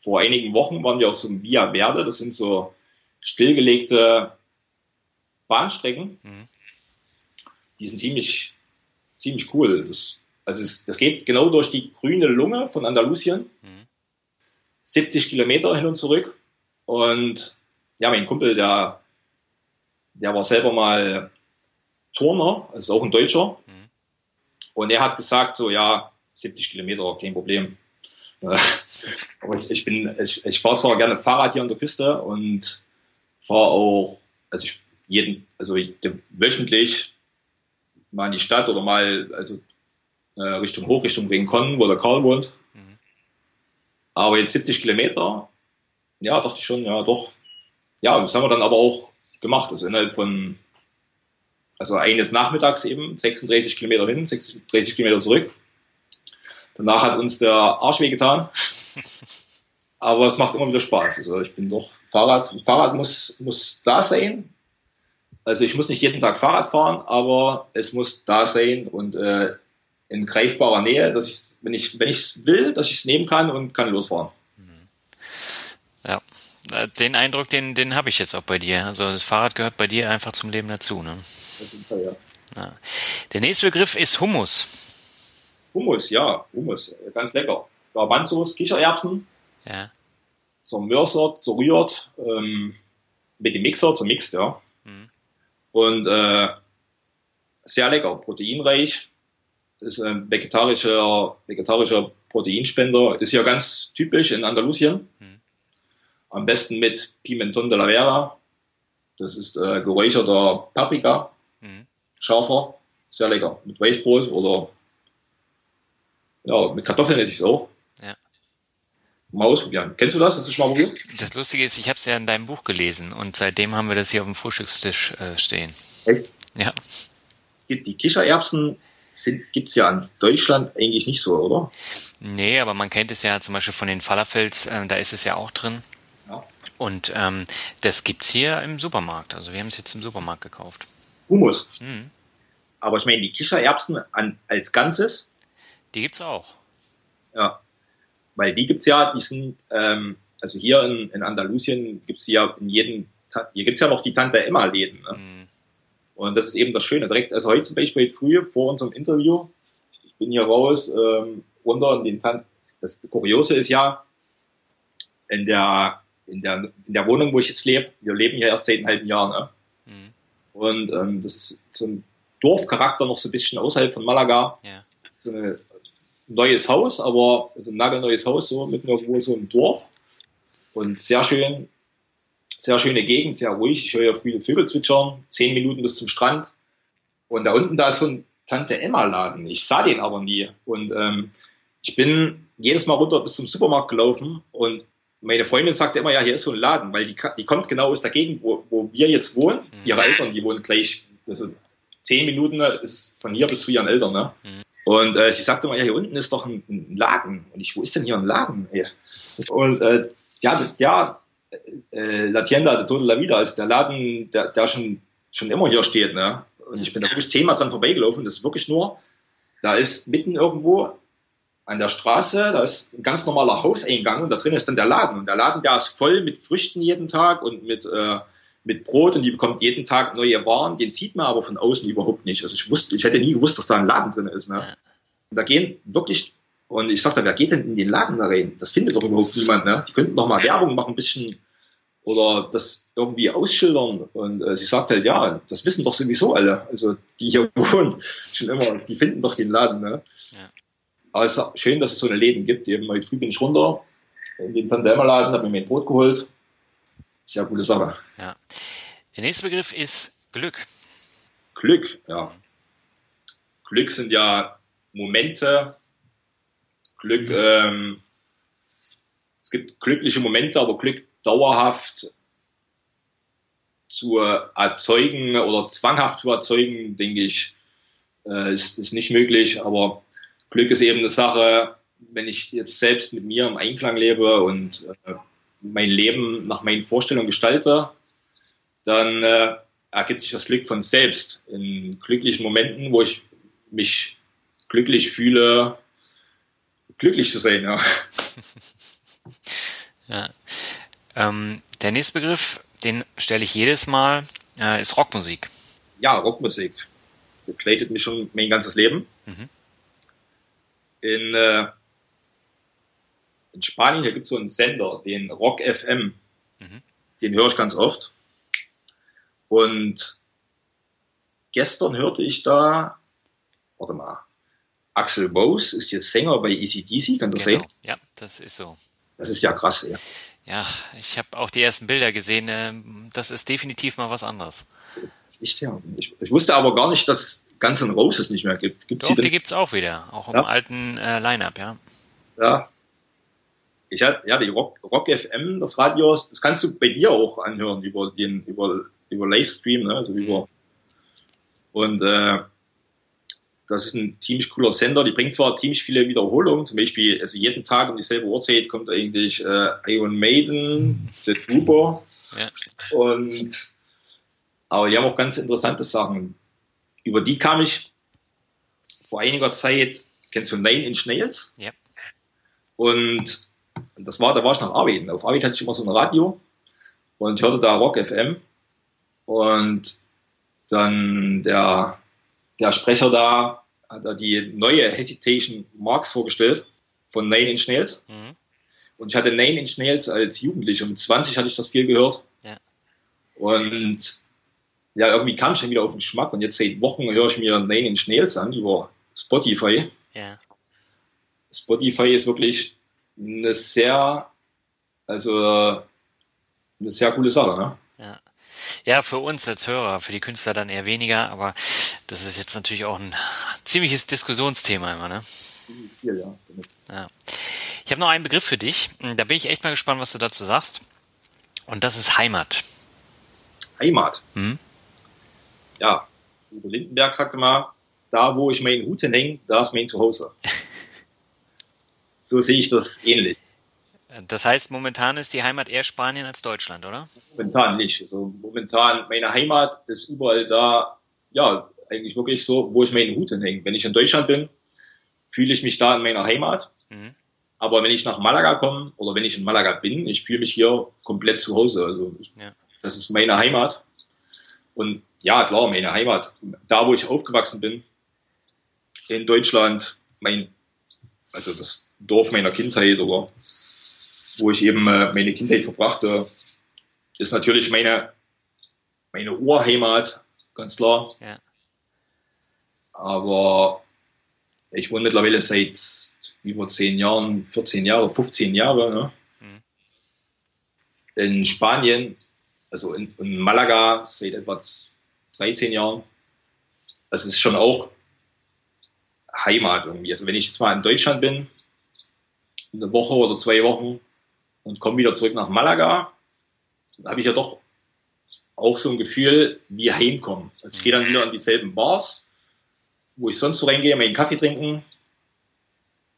vor einigen Wochen waren wir auf so einem Via Verde, das sind so stillgelegte Bahnstrecken. Mhm. Die sind ziemlich, ziemlich cool. Das, also es, das geht genau durch die grüne Lunge von Andalusien. Mhm. 70 Kilometer hin und zurück. Und ja, mein Kumpel, der, der war selber mal Turner, ist auch ein Deutscher. Mhm. Und er hat gesagt, so, ja, 70 Kilometer, kein Problem. Aber ich, ich bin, ich, ich fahre zwar gerne Fahrrad hier an der Küste und fahre auch, also ich jeden, also wöchentlich mal in die Stadt oder mal, also äh, Richtung Hoch, Richtung Rincon, wo der Karl wohnt. Mhm. Aber jetzt 70 Kilometer, ja, dachte ich schon, ja, doch. Ja, das haben wir dann aber auch gemacht. Also innerhalb von, also eines Nachmittags eben, 36 Kilometer hin, 36 Kilometer zurück. Danach hat uns der Arsch wehgetan. Aber es macht immer wieder Spaß. Also ich bin doch Fahrrad. Fahrrad muss, muss da sein. Also ich muss nicht jeden Tag Fahrrad fahren, aber es muss da sein und äh, in greifbarer Nähe, dass ich, wenn ich, wenn ich will, dass ich es nehmen kann und kann losfahren. Ja, äh, den Eindruck, den, den habe ich jetzt auch bei dir. Also das Fahrrad gehört bei dir einfach zum Leben dazu. Ne? Fall, ja. Ja. Der nächste Begriff ist Hummus. Hummus, ja, Hummus, ganz lecker. Garbanzos, Kichererbsen, ja. zermörsert, zerrührt, ähm, mit dem Mixer zermixt, ja. Mhm. Und äh, sehr lecker, proteinreich, ist ein vegetarischer, vegetarischer Proteinspender, ist ja ganz typisch in Andalusien. Mhm. Am besten mit Pimenton de la Vera, das ist äh, geräucherter Paprika, mhm. scharfer, sehr lecker, mit Weißbrot oder ja, mit Kartoffeln esse ich es auch. Ja. Mal ausprobieren. Kennst du das? Hast du schon mal probiert? Das Lustige ist, ich habe es ja in deinem Buch gelesen und seitdem haben wir das hier auf dem Frühstückstisch äh, stehen. Echt? Ja. Die Kichererbsen gibt es ja in Deutschland eigentlich nicht so, oder? Nee, aber man kennt es ja zum Beispiel von den Falafels, äh, da ist es ja auch drin. Ja. Und ähm, das es hier im Supermarkt. Also wir haben es jetzt im Supermarkt gekauft. Humus. Mhm. Aber ich meine, die Kichererbsen an, als Ganzes, die gibt's auch. Ja. Weil die gibt's ja, die sind, ähm, also hier in, in Andalusien gibt's die ja in jedem, hier gibt's ja noch die Tante Emma Läden. Ne? Mhm. Und das ist eben das Schöne. Direkt, also heute zum Beispiel früh vor unserem Interview, ich bin hier raus, ähm, runter in den Tante. Das Kuriose ist ja, in der, in der, in der Wohnung, wo ich jetzt lebe, wir leben ja erst seit einem halben Jahr, ne? Mhm. Und ähm, das ist so ein Dorfcharakter noch so ein bisschen außerhalb von Malaga. Ja. So eine neues Haus, aber also ein nagelneues Haus, so mitten irgendwo so im Dorf. Und sehr schön, sehr schöne Gegend, sehr ruhig. Ich höre ja viele Vögel zwitschern, zehn Minuten bis zum Strand. Und da unten da ist so ein Tante Emma Laden. Ich sah den aber nie. Und ähm, ich bin jedes Mal runter bis zum Supermarkt gelaufen und meine Freundin sagte immer, ja, hier ist so ein Laden, weil die, die kommt genau aus der Gegend, wo, wo wir jetzt wohnen. Mhm. Ihre Eltern, die wohnen gleich, also zehn Minuten ist von hier bis zu ihren Eltern, ne? Mhm. Und äh, sie sagte mal, ja, hier unten ist doch ein, ein Laden. Und ich, wo ist denn hier ein Laden? Und äh, ja, ja äh, La Tienda de Toda la Vida ist der Laden, der, der schon, schon immer hier steht. Ne? Und ich bin da wirklich zehnmal dran vorbeigelaufen. Das ist wirklich nur, da ist mitten irgendwo an der Straße, da ist ein ganz normaler Hauseingang und da drin ist dann der Laden. Und der Laden, der ist voll mit Früchten jeden Tag und mit äh, mit Brot und die bekommt jeden Tag neue Waren. Den sieht man aber von außen überhaupt nicht. Also ich wusste, ich hätte nie gewusst, dass da ein Laden drin ist. Ne? Und da gehen wirklich, und ich sagte, wer geht denn in den Laden da rein? Das findet doch überhaupt niemand. Ne? Die könnten doch mal Werbung machen, ein bisschen oder das irgendwie ausschildern. Und äh, sie sagt halt, ja, das wissen doch sowieso alle. Also die hier wohnen schon immer, die finden doch den Laden. Ne? Ja. Aber es ist schön, dass es so eine Läden gibt. Eben heute früh bin ich runter in den Tante-Emma-Laden, habe mir mein Brot geholt sehr coole Sache. Ja. Der nächste Begriff ist Glück. Glück, ja. Glück sind ja Momente. Glück, mhm. ähm, es gibt glückliche Momente, aber Glück dauerhaft zu erzeugen oder zwanghaft zu erzeugen, denke ich, äh, ist, ist nicht möglich. Aber Glück ist eben eine Sache, wenn ich jetzt selbst mit mir im Einklang lebe und äh, mein Leben nach meinen Vorstellungen gestalte, dann äh, ergibt sich das Glück von selbst. In glücklichen Momenten, wo ich mich glücklich fühle, glücklich zu sein. Ja. Ja. Ähm, der nächste Begriff, den stelle ich jedes Mal, äh, ist Rockmusik. Ja, Rockmusik. Begleitet mich schon mein ganzes Leben. Mhm. In, äh, in Spanien, hier gibt es so einen Sender, den Rock FM. Mhm. Den höre ich ganz oft. Und gestern hörte ich da, warte mal, Axel Bose ist jetzt Sänger bei ECDC, kann das genau. sein? Ja, das ist so. Das ist ja krass, ja. Ja, ich habe auch die ersten Bilder gesehen. Ähm, das ist definitiv mal was anderes. Ja. Ich, ich wusste aber gar nicht, dass es Guns N' Roses nicht mehr gibt. Gibt's Doch, die, die gibt es auch wieder, auch im ja. alten äh, Line-Up, ja. Ja. Ich hatte, ja, die Rock, Rock FM, das Radio, das kannst du bei dir auch anhören über den, über, über Livestream, ne, also über, und, äh, das ist ein ziemlich cooler Sender. Die bringt zwar ziemlich viele Wiederholungen, zum Beispiel, also jeden Tag um dieselbe Uhrzeit kommt eigentlich äh, Iron Maiden, The Trooper. Ja. Und aber die haben auch ganz interessante Sachen. Über die kam ich vor einiger Zeit, kennst du Nine Inch Nails? Ja. Und das war, da war ich nach Arbeit. Auf Arbeit hatte ich immer so ein Radio und hörte da Rock FM. Und dann der der Sprecher da hat er die neue Hesitation Marks vorgestellt von Nine Inch Nails. Mhm. Und ich hatte Nine Inch Nails als Jugendlicher. Um 20 hatte ich das viel gehört. Ja. Und ja, irgendwie kam ich dann wieder auf den Geschmack. Und jetzt seit Wochen höre ich mir Nine Inch Nails an über Spotify. Ja. Spotify ist wirklich eine sehr, also eine sehr coole Sache. Ne? Ja. ja, für uns als Hörer, für die Künstler dann eher weniger, aber das ist jetzt natürlich auch ein ziemliches Diskussionsthema immer, ne? Ja, ja. ja. Ich habe noch einen Begriff für dich. Da bin ich echt mal gespannt, was du dazu sagst. Und das ist Heimat. Heimat? Hm? Ja, Uwe Lindenberg sagte mal, da wo ich meinen Hut hinhänge, da ist mein Zuhause. so sehe ich das ähnlich. Das heißt, momentan ist die Heimat eher Spanien als Deutschland, oder? Momentan nicht. Also momentan, meine Heimat ist überall da, ja, eigentlich wirklich so, wo ich meinen Hut hinhänge. Wenn ich in Deutschland bin, fühle ich mich da in meiner Heimat. Mhm. Aber wenn ich nach Malaga komme oder wenn ich in Malaga bin, ich fühle mich hier komplett zu Hause. Also ich, ja. das ist meine Heimat. Und ja, klar, meine Heimat. Da, wo ich aufgewachsen bin, in Deutschland, mein, also das Dorf meiner Kindheit oder wo ich eben äh, meine Kindheit verbrachte, ist natürlich meine, meine Urheimat, ganz klar. Ja. Aber ich wohne mittlerweile seit über 10 Jahren, 14 Jahre, 15 Jahre ne? Mhm. in Spanien, also in, in, Malaga seit etwa 13 Jahren. Also es ist schon auch Heimat irgendwie. Also wenn ich jetzt mal in Deutschland bin, eine Woche oder zwei Wochen und komme wieder zurück nach Malaga, habe ich ja doch auch so ein Gefühl wie Heimkommen. Also ich gehe dann wieder an dieselben Bars, wo ich sonst so reingehe, meinen Kaffee trinken.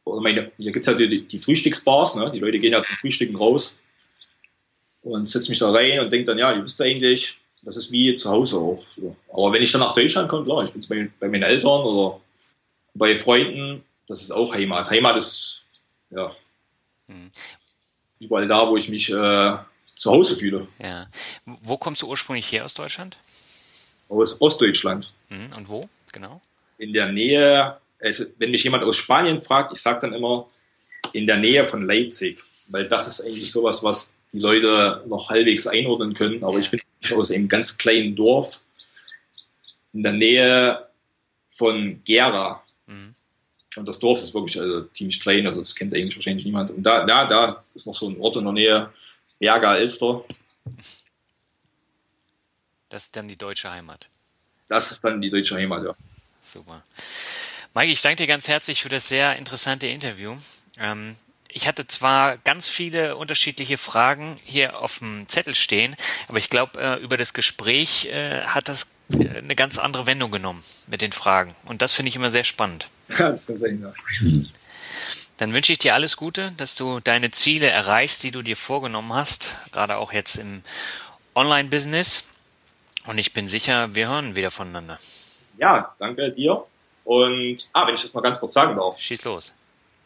Oder meine, hier gibt es halt die, die Frühstücksbars, ne? die Leute gehen ja zum Frühstücken raus und setze mich da rein und denke dann, ja, ihr wisst eigentlich, das ist wie zu Hause auch. So. Aber wenn ich dann nach Deutschland komme, klar, ich bin bei, bei meinen Eltern oder bei Freunden, das ist auch Heimat. Heimat ist, ja, hm. überall da, wo ich mich äh, zu Hause fühle. Ja. Wo kommst du ursprünglich her aus Deutschland? Aus Ostdeutschland. Hm. Und wo, genau? in der Nähe, also wenn mich jemand aus Spanien fragt, ich sage dann immer in der Nähe von Leipzig, weil das ist eigentlich sowas, was die Leute noch halbwegs einordnen können. Aber ich bin aus einem ganz kleinen Dorf in der Nähe von Gera. Mhm. Und das Dorf ist wirklich also, ziemlich klein, also das kennt eigentlich wahrscheinlich niemand. Und da, da, da ist noch so ein Ort in der Nähe, Berga Elster. Das ist dann die deutsche Heimat. Das ist dann die deutsche Heimat, ja. Super. Mike, ich danke dir ganz herzlich für das sehr interessante Interview. Ähm, ich hatte zwar ganz viele unterschiedliche Fragen hier auf dem Zettel stehen, aber ich glaube, äh, über das Gespräch äh, hat das äh, eine ganz andere Wendung genommen mit den Fragen. Und das finde ich immer sehr spannend. Ja, das kann sein, ja. Dann wünsche ich dir alles Gute, dass du deine Ziele erreichst, die du dir vorgenommen hast, gerade auch jetzt im Online-Business. Und ich bin sicher, wir hören wieder voneinander ja, danke dir. Und, ah, wenn ich das mal ganz kurz sagen darf. Schieß los.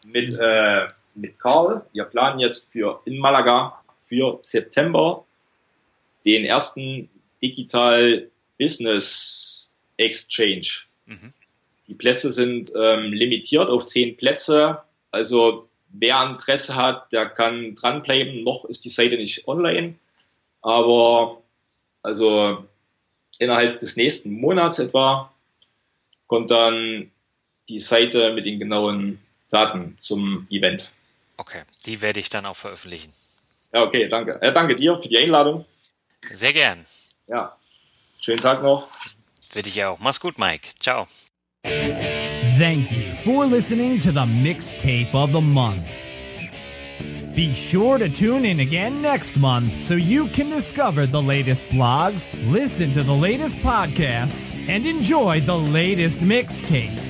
Mit, äh, mit Karl, wir planen jetzt für in Malaga für September den ersten Digital Business Exchange. Mhm. Die Plätze sind ähm, limitiert auf zehn Plätze. Also wer Interesse hat, der kann dranbleiben. Noch ist die Seite nicht online, aber also innerhalb des nächsten Monats etwa kommt dann die Seite mit den genauen Daten zum Event. Okay, die werde ich dann auch veröffentlichen. Ja, okay, danke. Ja, danke dir für die Einladung. Sehr gern. Ja, schönen Tag noch. Für dich auch. Mach's gut, Mike. Ciao. Thank you for listening to the mixtape of the month. Be sure to tune in again next month so you can discover the latest blogs, listen to the latest podcasts, and enjoy the latest mixtape.